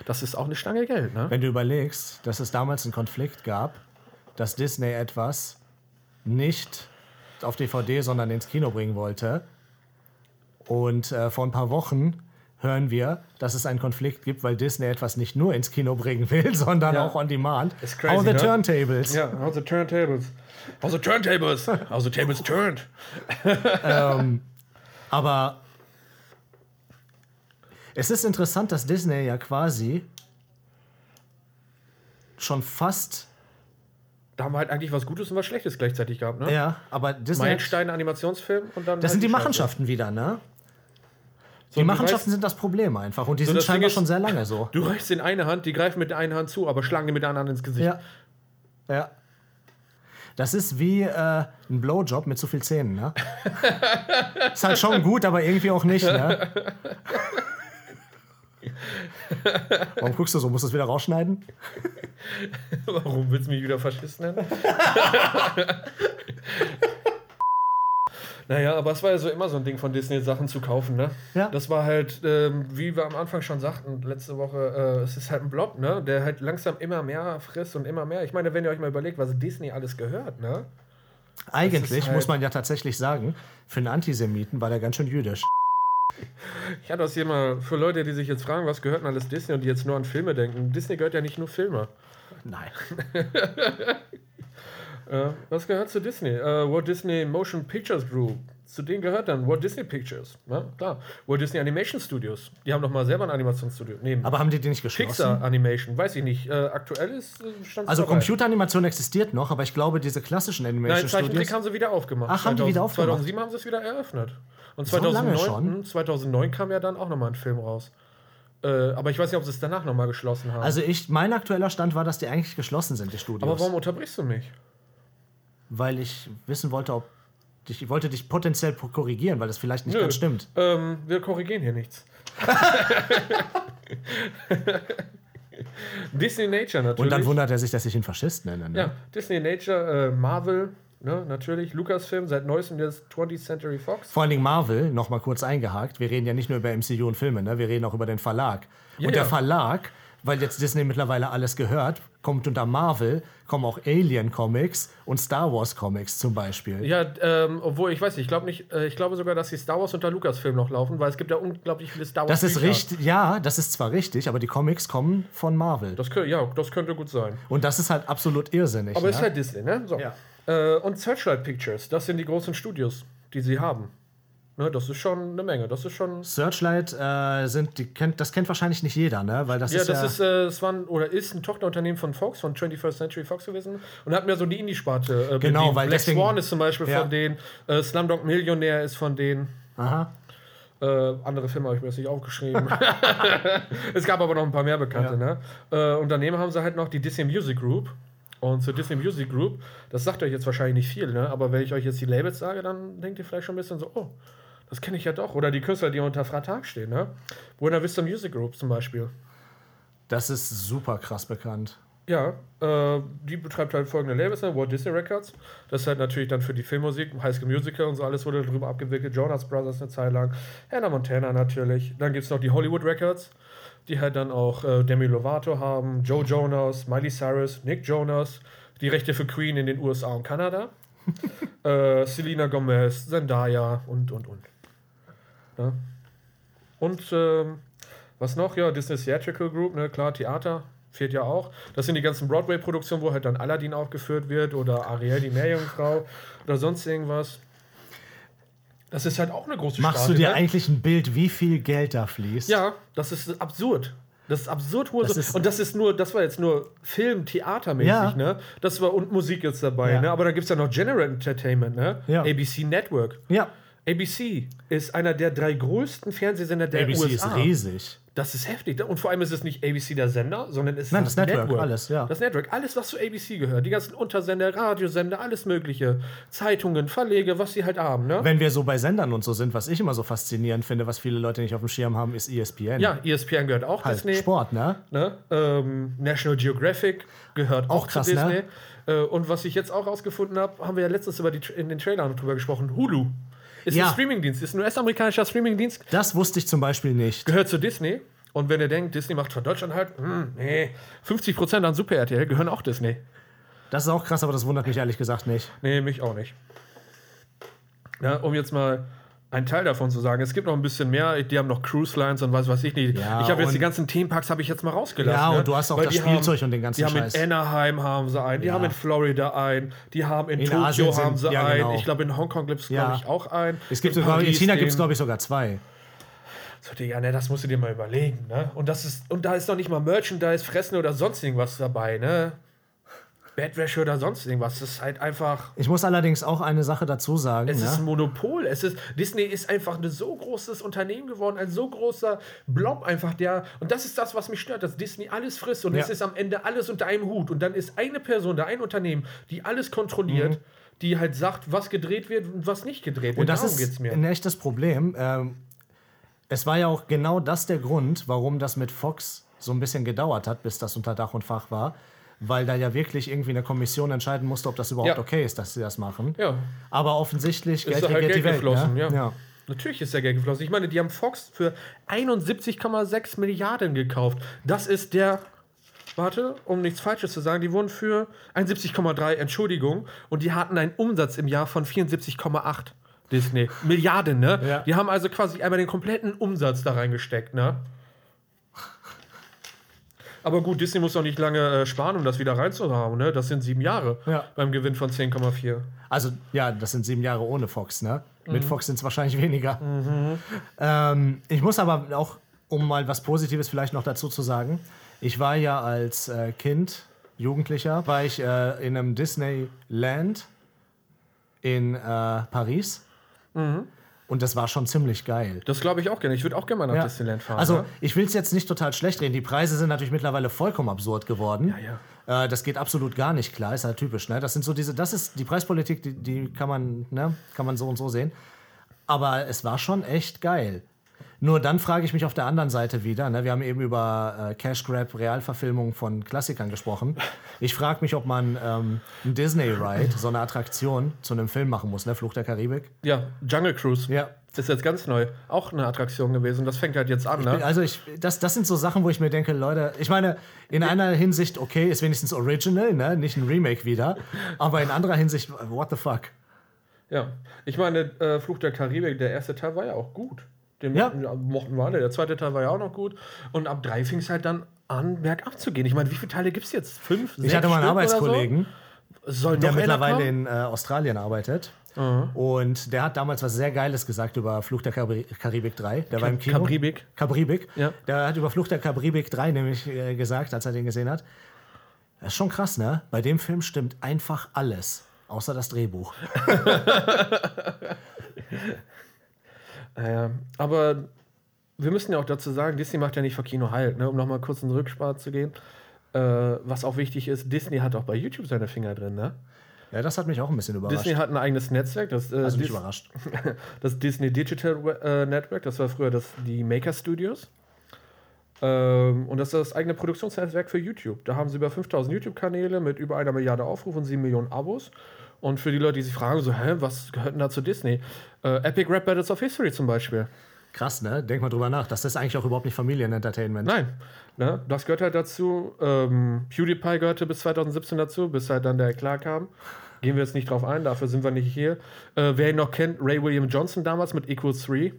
Das ist auch eine Stange Geld. Ne? Wenn du überlegst, dass es damals einen Konflikt gab, dass Disney etwas nicht auf DVD, sondern ins Kino bringen wollte. Und äh, vor ein paar Wochen hören wir, dass es einen Konflikt gibt, weil Disney etwas nicht nur ins Kino bringen will, sondern Ja. auch on demand. Ist crazy, How the ne? turntables. Ja, how's the turntables? How's the turntables? How's the tables turned? Aber es ist interessant, dass Disney ja quasi schon fast. Da haben wir halt eigentlich was Gutes und was Schlechtes gleichzeitig gehabt. Ne? Ja, aber Disney. Meilenstein, Animationsfilm und dann. Das halt sind die. Machenschaften wieder, ne? So, Die Machenschaften weißt- sind das Problem einfach. Und die So, sind scheinbar ist- schon sehr lange so. Du reichst in eine Hand, die greifen mit der einen Hand zu, aber schlagen die mit der anderen ins Gesicht. Ja. Ja. Das ist wie äh, ein Blowjob mit zu viel Zähnen, ne? ist halt schon gut, aber irgendwie auch nicht, ne? Warum guckst du so? Musst du es wieder rausschneiden? Warum willst du mich wieder Faschist nennen? naja, aber es war ja so immer so ein Ding von Disney, Sachen zu kaufen, ne? Ja. Das war halt, ähm, wie wir am Anfang schon sagten, letzte Woche, äh, es ist halt ein Blob, ne? Der halt langsam immer mehr frisst und immer mehr. Ich meine, wenn ihr euch mal überlegt, was Disney alles gehört, ne? Eigentlich halt- muss man ja tatsächlich sagen, für einen Antisemiten war der ganz schön jüdisch. Ich hatte das hier mal für Leute, die sich jetzt fragen, was gehört denn alles Disney und die jetzt nur an Filme denken. Disney gehört ja nicht nur Filme. Nein. Äh, was gehört zu Disney? Äh, Walt Disney Motion Pictures Group. Zu denen gehört dann Walt Disney Pictures. Ja, klar. Walt Disney Animation Studios. Die haben doch mal selber ein Animationsstudio. Neben Aber haben die die nicht geschlossen? Pixar Animation. Weiß ich nicht. Äh, aktuell ist äh, Also. Computeranimation existiert noch, aber ich glaube, diese klassischen Nein, Animation Zeichentrick Studios. haben sie wieder aufgemacht. Ach, haben die wieder aufgemacht? 2007 haben sie es wieder eröffnet. Und So lange 2009, schon? hm, 2009 kam ja dann auch nochmal ein Film raus. Äh, aber ich weiß nicht, ob sie es danach nochmal geschlossen haben. Also ich, mein aktueller Stand war, dass die eigentlich geschlossen sind, die Studios. aber warum unterbrichst du mich? Weil ich wissen wollte, ob ich wollte dich potenziell korrigieren, weil das vielleicht nicht Nö. ganz stimmt. Ähm, wir korrigieren hier nichts. Disney Nature natürlich. Und dann wundert er sich, dass ich ihn Faschist nenne. Ne? ja, Disney Nature, äh, Marvel, ne, natürlich, Lucasfilm, seit neuestem jetzt 20th Century Fox. Vor allen Dingen Marvel, noch mal kurz eingehakt. Wir reden ja nicht nur über MCU und Filme, ne? wir reden auch über den Verlag. Ja, und der ja. Verlag, weil jetzt Disney mittlerweile alles gehört, kommt unter Marvel, kommen auch Alien Comics und Star Wars Comics zum Beispiel. Ja, ähm, obwohl ich weiß nicht, ich glaube nicht, äh, ich glaube sogar, dass die Star Wars unter Lucasfilm noch laufen, weil es gibt ja unglaublich viele Star Wars. Das ist richtig, ja, das ist zwar richtig, aber die Comics kommen von Marvel. Das kö- ja, das könnte gut sein. und das ist halt absolut irrsinnig. Aber ne? es ist halt Disney, ne? So. Ja. Äh, und Searchlight Pictures, das sind die großen Studios, die sie haben. Ne, das ist schon eine Menge. Das ist schon. Searchlight äh, sind, die kennt, das kennt wahrscheinlich nicht jeder, ne? Weil das Ja, ist das ja. ist, äh, es war ein, oder ist ein Tochterunternehmen von Fox, von 21st Century Fox gewesen und hat mir so die Indie-Sparte. Äh, Genau, weil Black deswegen- Swan ist zum Beispiel Ja. von denen, äh, Slumdog Millionär ist von denen. aha. Äh, andere Filme habe ich mir jetzt nicht aufgeschrieben. es gab aber noch ein paar mehr bekannte. Ne? Äh, und daneben haben sie halt noch die Disney Music Group. Und zur Disney Music Group, das sagt euch jetzt wahrscheinlich nicht viel, ne? aber wenn ich euch jetzt die Labels sage, dann denkt ihr vielleicht schon ein bisschen so, oh, das kenne ich ja doch. Oder die Künstler, die unter Vertrag stehen. Ne? Buena Vista Music Group zum Beispiel. Das ist super krass bekannt. Ja, äh, die betreibt halt folgende Labels, ne? Walt Disney Records. Das ist halt natürlich dann für die Filmmusik, High School Musical und so alles wurde darüber abgewickelt. Jonas Brothers eine Zeit lang, Hannah Montana natürlich. Dann gibt es noch die Hollywood Records, die halt dann auch äh, Demi Lovato haben, Joe Jonas, Miley Cyrus, Nick Jonas, die Rechte für Queen in den USA und Kanada, äh, Selena Gomez, Zendaya und, und, und. Ja. Und ähm, was noch? Ja, Disney Theatrical Group, ne, klar, Theater fehlt ja auch. Das sind die ganzen Broadway-Produktionen, wo halt dann Aladdin aufgeführt wird oder Ariel, die Meerjungfrau oder sonst irgendwas. Das ist halt auch eine große Machst Sparte, du dir ne? eigentlich ein Bild, wie viel Geld da fließt? Ja, das ist absurd. Das ist absurd hohe Das ist- Und das ist nur, das war jetzt nur Film, Theatermäßig, Ja. ne? Das war und Musik jetzt dabei, Ja. ne? Aber da gibt es ja noch General Entertainment, ne? Ja. ABC Network. Ja. ABC ist einer der drei größten Fernsehsender der ABC USA. ist riesig. Das ist heftig. Und vor allem ist es nicht ABC der Sender, sondern es ist Nein, das Network, alles, ja. Das Network, alles, was zu ABC gehört. Die ganzen Untersender, Radiosender, alles Mögliche. Zeitungen, Verlege, was sie halt haben, ne? Wenn wir so bei Sendern und so sind, was ich immer so faszinierend finde, was viele Leute nicht auf dem Schirm haben, ist ESPN. ja, ESPN gehört auch halt Disney. Sport, ne? Ne? Ähm, National Geographic gehört auch, Auch krass, zu Disney. ne? Und was ich jetzt auch rausgefunden habe, haben wir ja letztens über die, in den Trailern drüber gesprochen. Hulu ist Ja. ein Streamingdienst, ist ein US-amerikanischer Streamingdienst, Das wusste ich zum Beispiel nicht. gehört zu Disney. Und wenn ihr denkt, Disney macht von Deutschland halt, hm, nee, 50% an Super RTL gehören auch Disney. Das ist auch krass, aber das wundert mich ehrlich gesagt nicht. Nee, mich auch nicht. Ja, um jetzt mal einen Teil davon zu sagen. Es gibt noch ein bisschen mehr. Die haben noch Cruise Lines und was weiß ich nicht. Ja, ich habe jetzt und- die ganzen Themenparks habe ich jetzt mal rausgelassen. Ja, und ne? du hast auch Weil das Spielzeug haben, und den ganzen Die haben Scheiß. in Anaheim haben sie einen, die Ja. haben in Florida einen, die haben in, In Tokio haben sie ja, einen. genau. Ich glaube in Hongkong gibt es glaube ich auch einen. Es gibt in, sogar, in China gibt es, glaube ich, sogar zwei. So, Digga, ne, das musst du dir mal überlegen, ne? Und das ist und da ist noch nicht mal Merchandise, Fressen oder sonst irgendwas dabei, ne? Bettwäsche oder sonst irgendwas. Das ist halt einfach Ich muss allerdings auch eine Sache dazu sagen. Es ist ein Ne? Monopol. Es ist, Disney ist einfach ein so großes Unternehmen geworden, ein so großer Blob einfach der. Und das ist das, was mich stört, dass Disney alles frisst und Ja. es ist am Ende alles unter einem Hut. Und dann ist eine Person da, ein Unternehmen, die alles kontrolliert, die halt sagt, was gedreht wird und was nicht gedreht wird. Mhm. Und das Darum ist ein echtes Problem. Ähm, es war ja auch genau das der Grund, warum das mit Fox so ein bisschen gedauert hat, bis das unter Dach und Fach war. Weil da ja wirklich irgendwie eine Kommission entscheiden musste, ob das überhaupt Ja. okay ist, dass sie das machen. Ja, Aber offensichtlich ist Geld da halt Geld die Welt. geflossen, ne? ja. ja. Natürlich ist der Geld geflossen. Ich meine, die haben Fox für 71,6 Milliarden gekauft. Das ist der. Warte, um nichts Falsches zu sagen, die wurden für 71,3, Entschuldigung, und die hatten einen Umsatz im Jahr von 74,8. Disney. Milliarden, ne? Ja. Die haben also quasi einmal den kompletten Umsatz da reingesteckt, ne? Aber gut, Disney muss doch nicht lange äh, sparen, um das wieder reinzuhauen, ne? Das sind sieben Jahre Ja. beim Gewinn von 10,4. Also, ja, das sind sieben Jahre ohne Fox, ne? Mhm. Mit Fox sind es wahrscheinlich weniger. Ähm, ich muss aber auch, um mal was Positives vielleicht noch dazu zu sagen, ich war ja als äh, Kind, Jugendlicher, war ich äh, in einem Disneyland in äh, Paris. Mhm. Und das war schon ziemlich geil. Das glaube ich auch gerne. Ich würde auch gerne mal nach Ja. Disneyland fahren. Also, ne? ich will es jetzt nicht total schlecht reden. Die Preise sind natürlich mittlerweile vollkommen absurd geworden. Ja, Äh, das geht absolut gar nicht klar, ist halt typisch. Ne? Das sind so diese, das ist die Preispolitik, die, die kann man, ne, kann man so und so sehen. Aber es war schon echt geil. Nur dann frage ich mich auf der anderen Seite wieder, ne, wir haben eben über äh, Cash Grab Realverfilmungen von Klassikern gesprochen. Ich frage mich, ob man ähm, ein Disney Ride, so eine Attraktion, zu einem Film machen muss, ne? Fluch der Karibik. Ja, Jungle Cruise. Ja. Ist jetzt ganz neu. Auch eine Attraktion gewesen. Das fängt halt jetzt an, ne? Also ich, das, das sind so Sachen, wo ich mir denke, Leute, ich meine, in einer Hinsicht, okay, ist wenigstens original, ne? nicht ein Remake wieder, aber in anderer Hinsicht, what the fuck? Ja. Ich meine, äh, Fluch der Karibik, der erste Teil war ja auch gut. Den Ja. mochten, wir alle. Der zweite Teil war ja auch noch gut. Und ab drei fing es halt dann an, bergab zu gehen. Ich meine, wie viele Teile gibt es jetzt? Fünf? Ich hatte mal einen Arbeitskollegen, So? Der mittlerweile in äh, Australien arbeitet. Und der hat damals was sehr Geiles gesagt über Fluch der Kabri Karibik 3. Der war im Kino. Karibik. Karibik. Ja. Der hat über Fluch der Karibik 3 nämlich äh, gesagt, als er den gesehen hat. Das ist schon krass, ne? Bei dem Film stimmt einfach alles. Außer das Drehbuch. Ja, aber wir müssen ja auch dazu sagen, Disney macht ja nicht vor Kino halt, ne? um nochmal kurz in den Rückspar zu gehen. Äh, was auch wichtig ist, Disney hat auch bei YouTube seine Finger drin. Ne? Ja, das hat mich auch ein bisschen überrascht. Disney hat ein eigenes Netzwerk, das, äh, also nicht Dis- überrascht. das Disney Digital äh, Network, das war früher das, die Maker Studios. Ähm, und das ist das eigene Produktionsnetzwerk für YouTube. Da haben sie über 5000 YouTube-Kanäle mit über einer Milliarde Aufrufe und 7 Millionen Abos. Und für die Leute, die sich fragen, so, hä, was gehört denn da zu Disney? Äh, Epic Rap Battles of History zum Beispiel. Krass, ne? Denk mal drüber nach. Das ist eigentlich auch überhaupt nicht Familienentertainment. Nein, ne? das gehört halt dazu. Ähm, PewDiePie gehörte bis 2017 dazu, bis halt dann der klar kam. Gehen wir jetzt nicht drauf ein, dafür sind wir nicht hier. Äh, wer ihn noch kennt, Ray William Johnson damals mit Equal 3.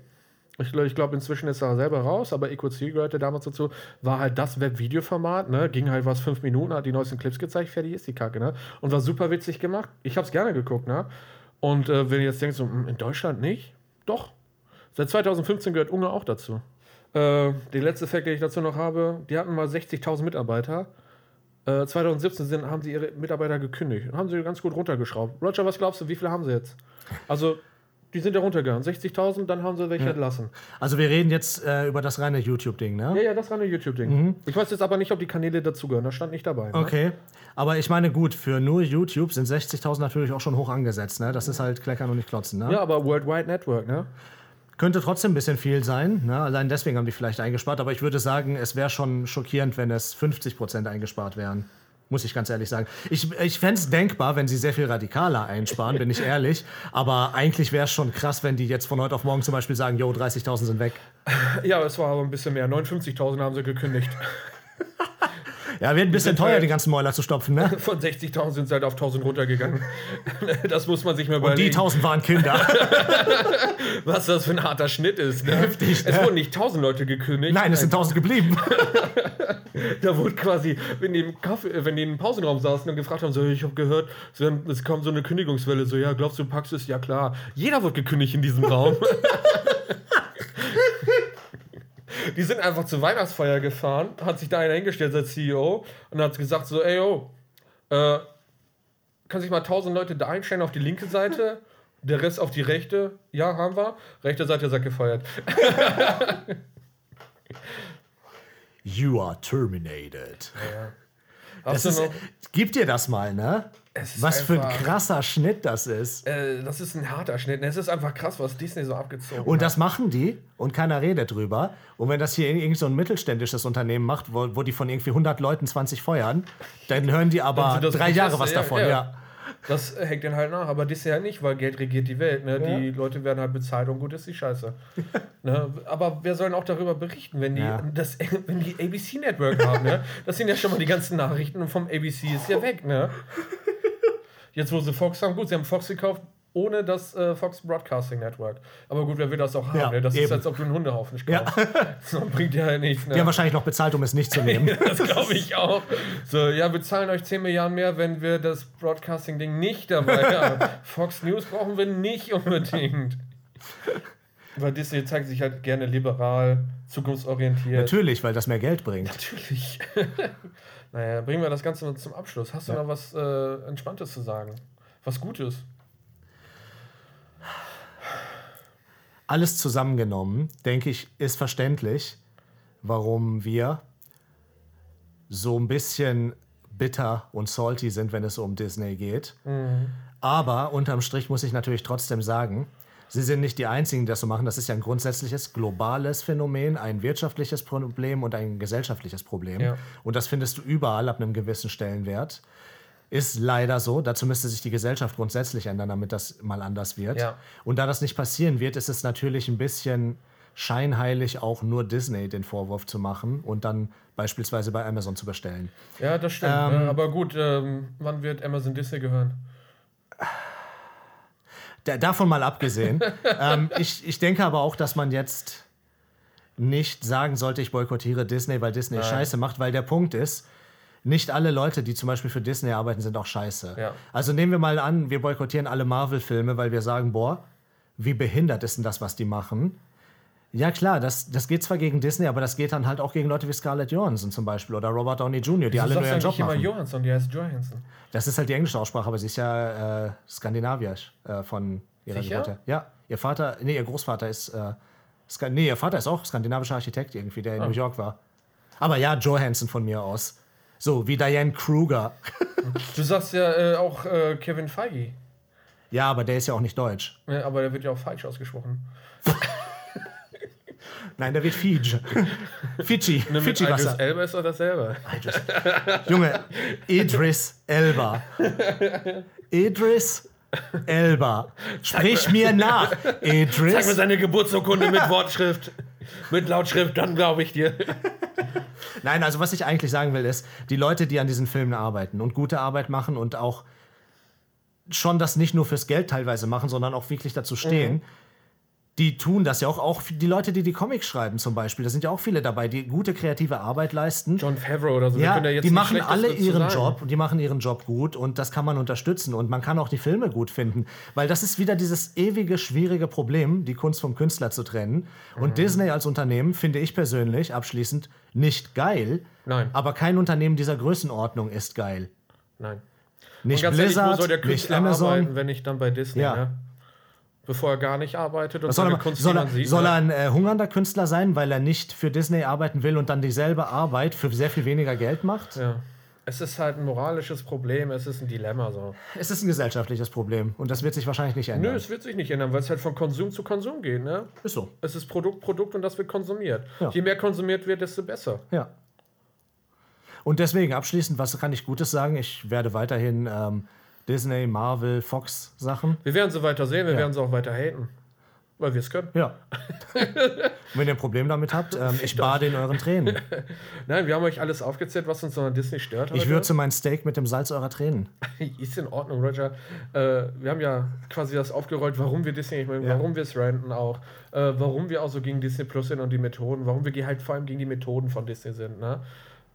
Ich glaube, ich glaub, inzwischen ist er selber raus, aber 3 gehörte damals dazu. War halt das Webvideoformat, ne? Ging halt was fünf Minuten, hat die neuesten Clips gezeigt, fertig ist die Kacke, ne? Und war super witzig gemacht. Ich hab's gerne geguckt, ne? Und äh, wenn ihr jetzt denkt, so, hm, in Deutschland nicht? Doch. Seit 2015 gehört Unge auch dazu. Äh, der letzte Fact, den ich dazu noch habe, die hatten mal 60.000 Mitarbeiter. Äh, 2017 sind, haben sie ihre Mitarbeiter gekündigt und haben sie ganz gut runtergeschraubt. Roger, was glaubst du, wie viele haben sie jetzt? Also, die sind ja runtergegangen. 60.000, dann haben sie welche entlassen. Also wir reden jetzt äh, über das reine YouTube-Ding, ne? Ja, ja, das war ein YouTube-Ding. Ich weiß jetzt aber nicht, ob die Kanäle dazugehören. Das stand nicht dabei. Ne? Okay. Aber ich meine, gut, für nur YouTube sind 60.000 natürlich auch schon hoch angesetzt, ne? Das ist halt Kleckern und nicht Klotzen, ne? Ja, aber Worldwide Network, ne? Könnte trotzdem ein bisschen viel sein, ne? Allein deswegen haben die vielleicht eingespart, aber ich würde sagen, es wäre schon schockierend, wenn es 50% eingespart wären. Muss ich ganz ehrlich sagen. Ich, ich fände es denkbar, wenn sie sehr viel radikaler einsparen, bin ich ehrlich. Aber eigentlich wäre es schon krass, wenn die jetzt von heute auf morgen zum Beispiel sagen, jo, 30.000 sind weg. Ja, es war aber ein bisschen mehr. 59.000 haben sie gekündigt. Ja, wird ein bisschen teuer, halt- die ganzen Mäuler zu stopfen, ne? Von 60.000 sind sie halt auf 1.000 runtergegangen. Das muss man sich mal Und die überlegen, 1000 waren Kinder. was das für ein harter Schnitt ist. Ne? Heftig, Es ne? wurden nicht 1.000 Leute gekündigt. Nein, es sind 1000 geblieben. Da wurde quasi, wenn die im, Kaffee, wenn die im Pausenraum saßen und gefragt haben, so, ich habe gehört, es kam so eine Kündigungswelle, so, ja, glaubst du, du packst es? Ja, klar. Jeder wird gekündigt in diesem Raum. Die sind einfach zur Weihnachtsfeier gefahren, hat sich da einer hingestellt als CEO und hat gesagt, so, ey, yo, äh, kann sich mal 1000 Leute da einstellen auf die linke Seite, der Rest auf die rechte. Ja, haben wir. Rechte Seite seid gefeuert. You are terminated. Hast Das ist, gib dir das mal, ne? Was für ein krasser Schnitt das ist. Äh, das ist ein harter Schnitt. Es ist einfach krass, was Disney so abgezogen Und hat. das machen die und keiner redet drüber. Und wenn das hier irgend so ein mittelständisches Unternehmen macht, wo, wo die von irgendwie 100 Leuten 20 feuern, dann hören die aber drei Jahre was davon. ja. Ja. Das hängt dann halt nach. Aber Disney halt nicht, weil Geld regiert die Welt. Ne? Die Leute werden halt bezahlt und gut ist die Scheiße. ne? Aber wer soll denn auch darüber berichten, wenn die, Ja. das, wenn die ABC Network haben? Ne? Das sind ja schon mal die ganzen Nachrichten vom ABC ist ja weg. Ne? Jetzt, wo sie Fox haben, gut, sie haben Fox gekauft. Ohne das äh, Fox Broadcasting Network. Aber gut, wer will das auch haben? Ja, ne? Das ist, eben. als ob du einen Hundehaufen nicht kaufst. So, bringt ja nichts. Ne? Die haben wahrscheinlich noch bezahlt, um es nicht zu nehmen. Das glaube ich auch. So, ja, wir zahlen euch 10 Milliarden mehr, wenn wir das Broadcasting-Ding nicht dabei haben. Fox News brauchen wir nicht unbedingt. Weil Disney zeigt sich halt gerne liberal, zukunftsorientiert. Natürlich, weil das mehr Geld bringt. Natürlich. naja, bringen wir das Ganze zum Abschluss. Hast du noch was äh, Entspanntes zu sagen? Was Gutes? Alles zusammengenommen, denke ich, ist verständlich, warum wir so ein bisschen bitter und salty sind, wenn es um Disney geht. Aber unterm Strich muss ich natürlich trotzdem sagen, sie sind nicht die Einzigen, die das so machen. Das ist ja ein grundsätzliches globales Phänomen, ein wirtschaftliches Problem und ein gesellschaftliches Problem. Ja. Und das findest du überall ab einem gewissen Stellenwert. Ist leider so. Dazu müsste sich die Gesellschaft grundsätzlich ändern, damit das mal anders wird. Ja. Und da das nicht passieren wird, ist es natürlich ein bisschen scheinheilig, auch nur Disney den Vorwurf zu machen und dann beispielsweise bei Amazon zu bestellen. Ja, das stimmt. Ähm, ne? Aber gut, ähm, wann wird Amazon Disney gehören? Da, davon mal abgesehen. ähm, ich, ich denke aber auch, dass man jetzt nicht sagen sollte, ich boykottiere Disney, weil Disney Scheiße macht, weil der Punkt ist, nicht alle Leute, die zum Beispiel für Disney arbeiten, sind auch scheiße. Ja. Also nehmen wir mal an, wir boykottieren alle Marvel-Filme, weil wir sagen, boah, wie behindert ist denn das, was die machen? Ja klar, das, das geht zwar gegen Disney, aber das geht dann halt auch gegen Leute wie Scarlett Johansson zum Beispiel oder Robert Downey Jr., die alle du nur ihren Job nicht immer machen. Johansson, die heißt Johansson. Das ist halt die englische Aussprache, aber sie ist ja äh, skandinavisch äh, von ihrer Sicher? Geburt. Ja, ihr Vater, nee, ihr Großvater ist, äh, nee, ihr Vater ist auch skandinavischer Architekt irgendwie, der in Ah. New York war. Aber ja, Johansson von mir aus. So, wie Diane Kruger. Du sagst ja äh, auch äh, Kevin Feige. Ja, aber der ist ja auch nicht deutsch. Ja, aber der wird ja auch falsch ausgesprochen. Nein, der wird Fiji. Fiji. Ne, Fiji-Wasser. Idris Elba ist doch dasselbe. Junge, Idris Elba. Idris Elba. Sprich mir nach. Zeig mir Idris. seine Geburtsurkunde mit Wortschrift. Mit Lautschrift, dann glaube ich dir. Nein, also was ich eigentlich sagen will, ist, die Leute, die an diesen Filmen arbeiten und gute Arbeit machen und auch schon das nicht nur fürs Geld teilweise machen, sondern auch wirklich dazu stehen, die tun das ja auch. Auch die Leute, die die Comics schreiben zum Beispiel, da sind ja auch viele dabei, die gute kreative Arbeit leisten. John Favreau oder so. wir Ja, jetzt die machen alle ihren. Job und die machen ihren Job gut und das kann man unterstützen und man kann auch die Filme gut finden, weil das ist wieder dieses ewige schwierige Problem, die Kunst vom Künstler zu trennen. Mhm. Und Disney als Unternehmen finde ich persönlich abschließend nicht geil, Nein. aber kein Unternehmen dieser Größenordnung ist geil. Nein. Nicht ehrlich, Blizzard, wo soll der nicht Künstler Amazon. arbeiten, wenn nicht dann bei Disney, Ja. ne? Bevor er gar nicht arbeitet und soll er, Kunst soll er, sieht. soll er ne? ein äh, hungernder Künstler sein, weil er nicht für Disney arbeiten will und dann dieselbe Arbeit für sehr viel weniger Geld macht? Ja. Es ist halt ein moralisches Problem, es ist ein Dilemma so. Es ist ein gesellschaftliches Problem und das wird sich wahrscheinlich nicht ändern. Nö, es wird sich nicht ändern, weil es halt von Konsum zu Konsum geht, ne? ist so. Es ist Produkt, Produkt und das wird konsumiert. Ja. Je mehr konsumiert wird, desto besser. Ja. Und deswegen abschließend, was kann ich Gutes sagen? Ich werde weiterhin ähm, Disney, Marvel, Fox Sachen. Wir werden sie weiter sehen, wir Ja. werden sie auch weiter haten. Weil wir es können. Ja. Wenn ihr ein Problem damit habt, ähm, ich bade in euren Tränen. Nein, wir haben euch alles aufgezählt, was uns an Disney stört. Ich heute. würze mein Steak mit dem Salz eurer Tränen. Ist in Ordnung, Roger. Äh, wir haben ja quasi das aufgerollt, warum wir Disney nicht mögen, Ja. warum wir es ranten auch, äh, warum wir auch so gegen Disney Plus sind und die Methoden, warum wir halt vor allem gegen die Methoden von Disney sind. Ne?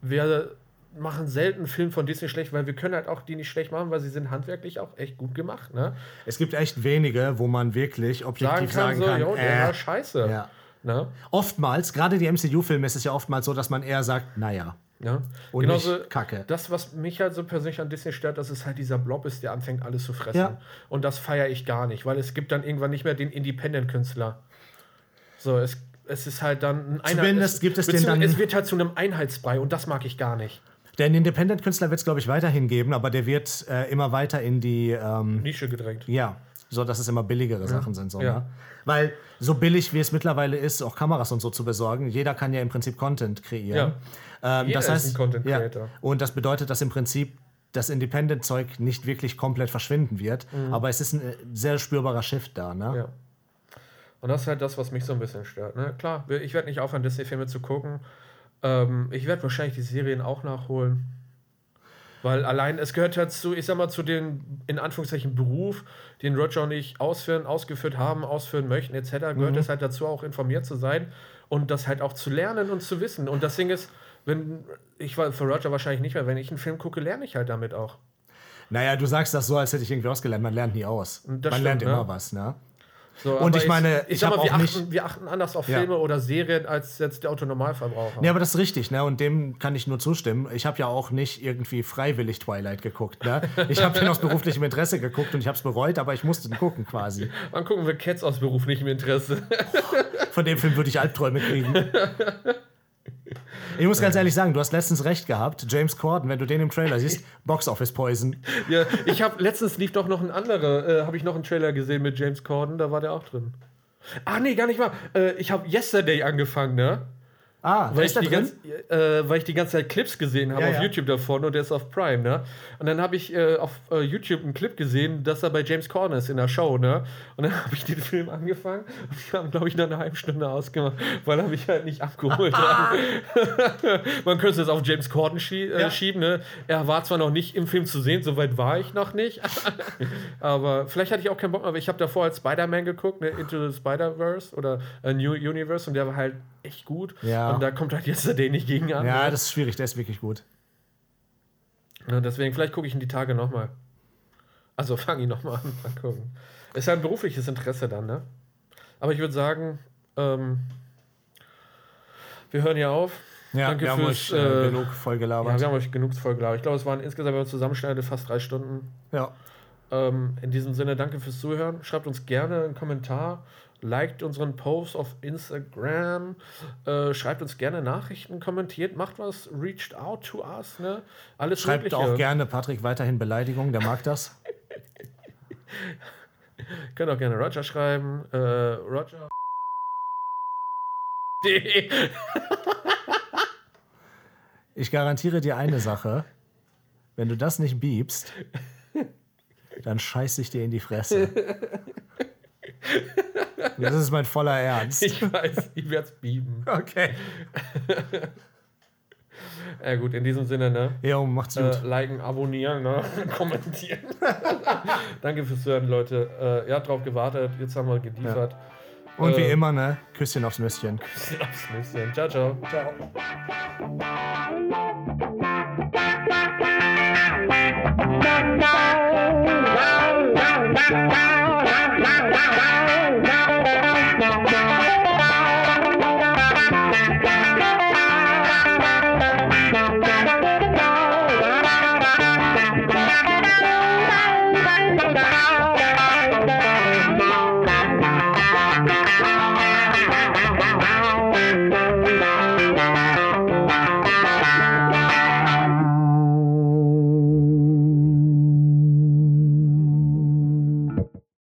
Wir machen selten einen Film von Disney schlecht, weil wir können halt auch die nicht schlecht machen, weil sie sind handwerklich auch echt gut gemacht. Ne? Es gibt echt wenige, wo man wirklich Sagen objektiv kann sagen so, kann, jo, äh, war scheiße. ja. Ne? Oftmals, gerade die MCU-Filme, ist es ja oftmals so, dass man eher sagt, naja. Ja. Und Genauso nicht Kacke. Das, was mich halt so persönlich an Disney stört, dass es halt dieser Blob ist, der anfängt, alles zu fressen. Ja. Und das feiere ich gar nicht, weil es gibt dann irgendwann nicht mehr den Independent-Künstler. So, es, es ist halt dann ein Zumindest gibt es den dann- Es wird halt zu einem Einheitsbrei und das mag ich gar nicht. Den Independent-Künstler wird es, glaube ich, weiterhin geben, aber der wird äh, immer weiter in die, ähm, Nische gedrängt. ja, so dass es immer billigere Sachen sind. So, Ja. ne? Weil so billig, wie es mittlerweile ist, auch Kameras und so zu besorgen, jeder kann ja im Prinzip Content kreieren. Ähm, Jeder das ist heißt, ein Content ja, Creator. und das bedeutet, dass im Prinzip das Independent-Zeug nicht wirklich komplett verschwinden wird, aber es ist ein äh, sehr spürbarer Shift da. Ne? Mhm. Ja. Und das ist halt das, was mich so ein bisschen stört. Ne? Klar, ich werde nicht aufhören, Disney-Filme zu gucken. Ähm, ich werde wahrscheinlich die Serien auch nachholen. Weil allein, es gehört dazu, ich sag mal, zu dem, in Anführungszeichen, Beruf, den Roger und ich ausführen, ausgeführt haben, ausführen möchten, etc., gehört es halt dazu, auch informiert zu sein und das halt auch zu lernen und zu wissen. Und das Ding ist, wenn, ich war für Roger wahrscheinlich nicht mehr, wenn ich einen Film gucke, lerne ich halt damit auch. Naja, du sagst das so, als hätte ich irgendwie ausgelernt. Man lernt nie aus. Das Man stimmt, lernt ne? immer was. Ne? So, Und ich meine, ich, ich sag mal, wir nicht- achten, wir achten anders auf Ja. Filme oder Serien als jetzt der Autonormalverbraucher. Ja, aber das ist richtig, ne? Und dem kann ich nur zustimmen. Ich habe ja auch nicht irgendwie freiwillig Twilight geguckt, ne? Ich habe den aus beruflichem Interesse geguckt und ich habe es bereut, aber ich musste ihn gucken quasi. Dann gucken wir Cats aus beruflichem Interesse. Von dem Film würde ich Albträume kriegen. Ich muss ganz ehrlich sagen, du hast letztens recht gehabt. James Corden, wenn du den im Trailer siehst, Box Office Poison. ja, ich habe letztens lief doch noch ein anderer, äh, habe ich noch einen Trailer gesehen mit James Corden, da war der auch drin. Ah, nee, gar nicht mal. Äh, ich habe Yesterday angefangen, ne? Ah, Weil ist ich, die drin? ganz, äh, weil ich die ganze Zeit Clips gesehen habe Ja, auf ja. YouTube davon und der ist auf Prime, ne? Und dann habe ich äh, auf äh, YouTube einen Clip gesehen, dass er bei James Corden ist in der Show, ne? Und dann habe ich den Film angefangen und wir haben, glaube ich, nach einer halben Stunde ausgemacht, weil er mich halt nicht abgeholt hat. Man könnte es auf James Corden schie äh, Ja. schieben, ne? Er war zwar noch nicht im Film zu sehen, soweit war ich noch nicht. aber vielleicht hatte ich auch keinen Bock mehr, aber ich habe davor als Spider-Man geguckt, ne? Into the Spider-Verse oder äh, New Universe und der war halt echt gut. Ja. Und da kommt halt Yesterday nicht gegen an. Ja, ne? das ist schwierig, der ist wirklich gut. Ja, deswegen, vielleicht gucke ich ihn die Tage nochmal. Also fange ihn nochmal an, mal gucken. Ist ja ein berufliches Interesse dann, ne? Aber ich würde sagen, ähm, wir hören hier auf. Ja, Danke wir haben fürs, euch äh, äh, genug voll Ja, wir haben euch genug voll gelabert. Ich glaube, es waren insgesamt, wenn man zusammenschneidet, fast drei Stunden. Ja. Ähm, in diesem Sinne, danke fürs Zuhören. Schreibt uns gerne einen Kommentar. Liked unseren Post auf Instagram. Äh, schreibt uns gerne Nachrichten, kommentiert, macht was, reached out to us. Ne? Alles Schreibt Mögliche. auch gerne Patrick weiterhin Beleidigung, der mag das. Könnt auch gerne Roger schreiben. Äh, Roger. Ich garantiere dir eine Sache. Wenn du das nicht biebst, dann scheiß ich dir in die Fresse. Das ist mein voller Ernst. Ich weiß, ich werde es bieben. Okay. Ja gut, in diesem Sinne, ne? Ja, macht's gut. Äh, liken, abonnieren, ne? kommentieren. Danke fürs Hören, Leute. Äh, ihr habt drauf gewartet, jetzt haben wir geliefert. Ja. Und äh, wie immer, ne? Küsschen aufs Nüsschen. Küsschen aufs Nüsschen. Ciao, ciao. Ciao.